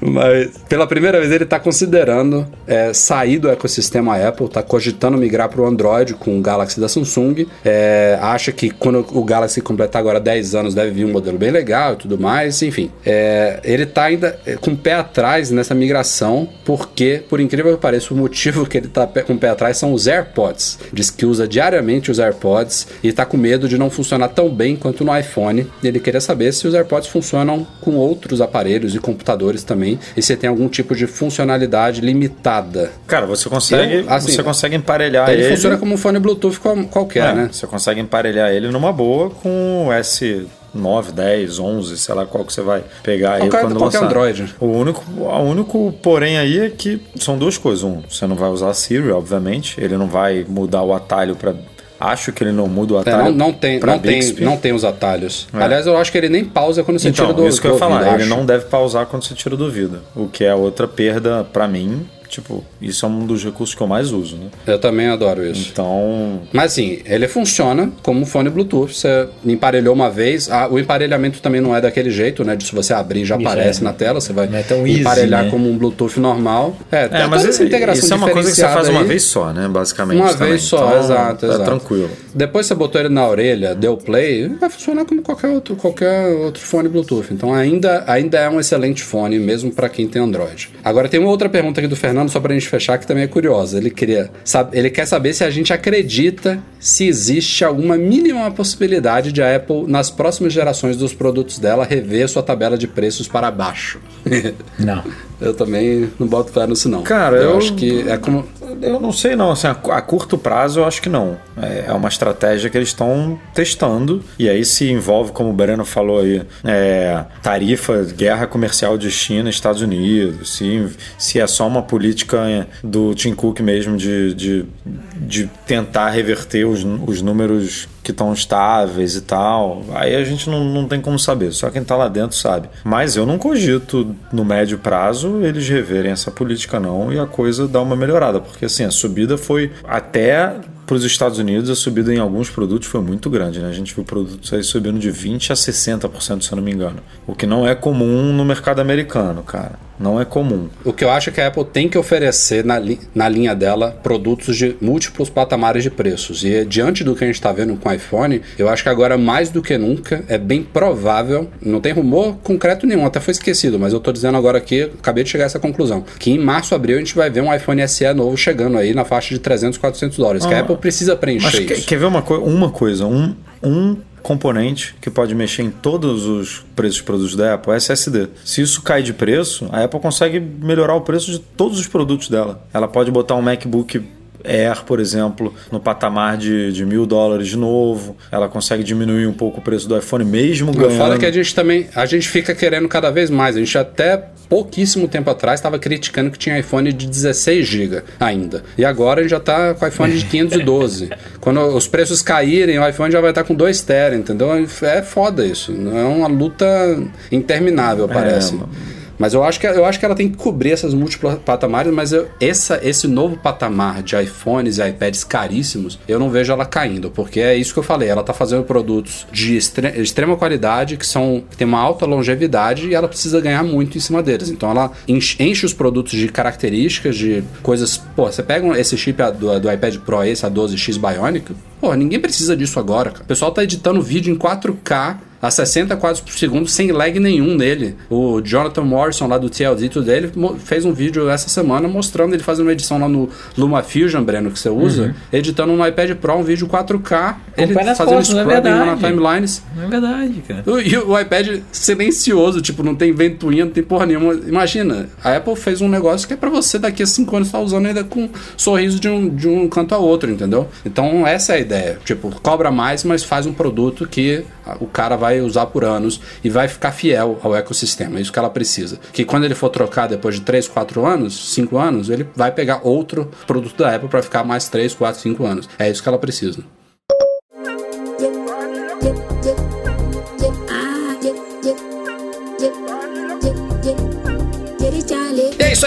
A: Mas pela primeira vez ele está considerando é, sair do ecossistema Apple, está cogitando migrar para o Android com o Galaxy da Samsung. É, acha que quando o Galaxy completar agora 10 anos deve vir um modelo bem legal e tudo mais. Enfim, é, ele está ainda é, com o pé atrás nessa migração, porque, por incrível que pareça, o motivo que ele está com o pé atrás são os AirPods. Diz que usa diariamente os AirPods e está com medo de não funcionar tão bem quanto no iPhone. Ele queria saber se os AirPods funcionam com outros aparelhos e computadores também, e se tem algum tipo de funcionalidade limitada.
C: Cara, você consegue,
A: Eu, assim,
C: você consegue emparelhar
A: ele,
C: ele.
A: funciona como um fone Bluetooth qual- qualquer,
C: É,
A: né?
C: Você consegue emparelhar ele numa boa com o S9, 10, 11, sei lá qual que você vai pegar aí quando
A: qualquer
C: lançar.
A: Android.
C: O único, o único porém aí é que são duas coisas. Um, você não vai usar a Siri, obviamente. Ele não vai mudar o atalho para Acho que ele não muda o
A: É,
C: atalho.
A: não, não tem, não, tem, não tem os atalhos.
C: É.
A: Aliás, eu acho que ele nem pausa quando você
C: Então,
A: tira do
C: isso que eu ia falar.
A: ouvido,
C: Ele
A: acho.
C: não deve pausar quando você tira do ouvido. O que é outra perda pra mim tipo, isso é um dos recursos que eu mais uso, né?
A: Eu também adoro isso.
C: Então,
A: Mas assim, ele funciona como um fone Bluetooth. Você emparelhou uma vez. Ah, o emparelhamento também não é daquele jeito, né? De se você abrir já
B: Isso
A: aparece
B: é.
A: na tela. Você vai
B: Não é tão easy,
A: emparelhar
B: né?
A: como um Bluetooth normal. É, tem
C: é, mas
A: toda essa integração
C: isso é uma coisa que você faz
A: diferenciada
C: uma
A: aí.
C: vez só, né? Basicamente.
A: Uma
C: também.
A: vez só,
C: Então,
A: exato,
C: é
A: exato.
C: tranquilo.
A: Depois você botou ele na orelha, deu play, vai funcionar como qualquer outro, qualquer outro fone Bluetooth. Então ainda, ainda é um excelente fone, mesmo para quem tem Android. Agora tem uma outra pergunta aqui do Fernando, só pra gente fechar, que também é curiosa. Ele, queria, sab- ele quer saber se a gente acredita se existe alguma mínima possibilidade de a Apple, nas próximas gerações dos produtos dela, rever sua tabela de preços para baixo.
B: Não.
A: eu também não boto fé nisso, não.
C: Cara,
A: eu
C: eu-
A: acho que é como.
C: Eu não sei não, assim, a, a curto prazo eu acho que não. É, é uma estratégia que eles estão testando e aí se envolve, como o Breno falou aí, é, tarifa, guerra comercial de China e Estados Unidos, se, se é só uma política é, do Tim Cook mesmo de, de, de tentar reverter os, os números que estão estáveis e tal. Aí a gente não, não tem como saber, só quem tá lá dentro sabe. Mas eu não cogito no médio prazo eles reverem essa política não e a coisa dar uma melhorada, porque assim, a subida foi até para os Estados Unidos, a subida em alguns produtos foi muito grande, né? A gente viu produtos aí subindo de 20 a 60%, se eu não me engano. O que não é comum no mercado americano, cara. Não é comum.
A: O que eu acho é que a Apple tem que oferecer na, li- na linha dela produtos de múltiplos patamares de preços. E diante do que a gente está vendo com o iPhone, eu acho que agora mais do que nunca é bem provável, não tem rumor concreto nenhum, até foi esquecido, mas eu estou dizendo agora aqui, acabei de chegar a essa conclusão, que em março, abril a gente vai ver um iPhone SE novo chegando aí na faixa de 300, 400 dólares, que a
C: Ah,
A: Apple precisa preencher
C: Mas quer,
A: isso.
C: quer ver uma, coi uma coisa? Um, um componente que pode mexer em todos os preços de produtos da Apple é SSD. Se isso cai de preço, a Apple consegue melhorar o preço de todos os produtos dela. Ela pode botar um MacBook Air, por exemplo, no patamar de, de mil dólares de novo. Ela consegue diminuir um pouco o preço do iPhone, mesmo
A: Eu
C: ganhando.
A: falo que a gente também, a gente fica querendo cada vez mais. A gente até pouquíssimo tempo atrás estava criticando que tinha iPhone de 16 GB ainda. E agora a gente já está com iPhone de 512. Quando os preços caírem, o iPhone já vai estar com 2 TB, entendeu? É foda isso. É uma luta interminável, parece.
C: mano.
A: Mas eu acho, que, eu acho que ela tem que cobrir essas múltiplas patamares, mas eu- essa, esse novo patamar de iPhones e iPads caríssimos, eu não vejo ela caindo, porque é isso que eu falei, ela tá fazendo produtos de extre- extrema qualidade, que são que tem uma alta longevidade e ela precisa ganhar muito em cima deles. Então ela enche, os produtos de características, de coisas. Pô, você pega esse chip do, do iPad Pro, esse A12X Bionic, pô, ninguém precisa disso agora, cara. O pessoal tá editando vídeo em 4K a 60 quadros por segundo sem lag nenhum nele. O Jonathan Morrison lá do TLD dele mo- fez um vídeo essa semana mostrando ele fazendo uma edição lá no LumaFusion, Breno, que você usa, editando no iPad Pro um vídeo 4K, ele fazendo
B: fotos, é
A: scrubbing lá na timelines.
B: Não é verdade, cara.
A: E o iPad silencioso, tipo, não tem ventoinha, não tem porra nenhuma. Imagina, a Apple fez um negócio que é pra você daqui a 5 anos estar usando ainda com sorriso de um, de um canto a outro, entendeu? Então essa é a ideia. Tipo, cobra mais, mas faz um produto que o cara vai usar por anos e vai ficar fiel ao ecossistema. É isso que ela precisa. Que quando ele for trocar depois de 3, 4 anos, 5 anos, ele vai pegar outro produto da Apple pra ficar mais 3, 4, 5 anos. É isso que ela precisa.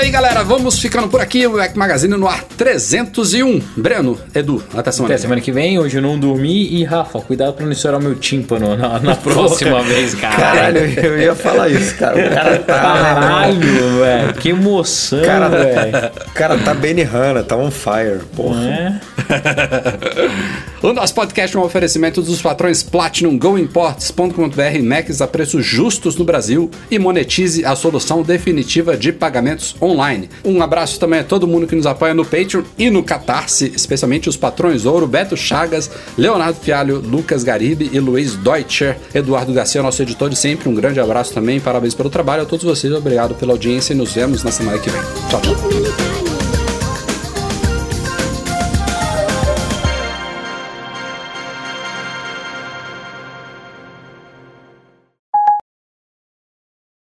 A: Aí, galera. Vamos ficando por aqui. O Mac Magazine no ar 301. Breno, Edu, até semana.
B: Até semana que vem, hoje eu não dormi e Rafa, cuidado pra não estourar meu tímpano na, na próxima vez, cara.
C: Caralho, eu ia falar isso, cara. O cara tá.
B: Caralho, velho. Que emoção,
C: Cara,
B: velho.
C: o cara tá Benny Hanna, tá on fire. Porra.
B: É?
A: O nosso podcast é um oferecimento dos patrões Platinum GoImports.com.br Macs a preços justos no Brasil e monetize a solução definitiva de pagamentos online. Um abraço também a todo mundo que nos apoia no Patreon e no Catarse, especialmente os patrões Ouro, Beto Chagas, Leonardo Fialho, Lucas Garibe e Luiz Deutscher. Eduardo Garcia, nosso editor de sempre, um grande abraço também, parabéns pelo trabalho a todos vocês, obrigado pela audiência e nos vemos na semana que vem. Tchau, tchau.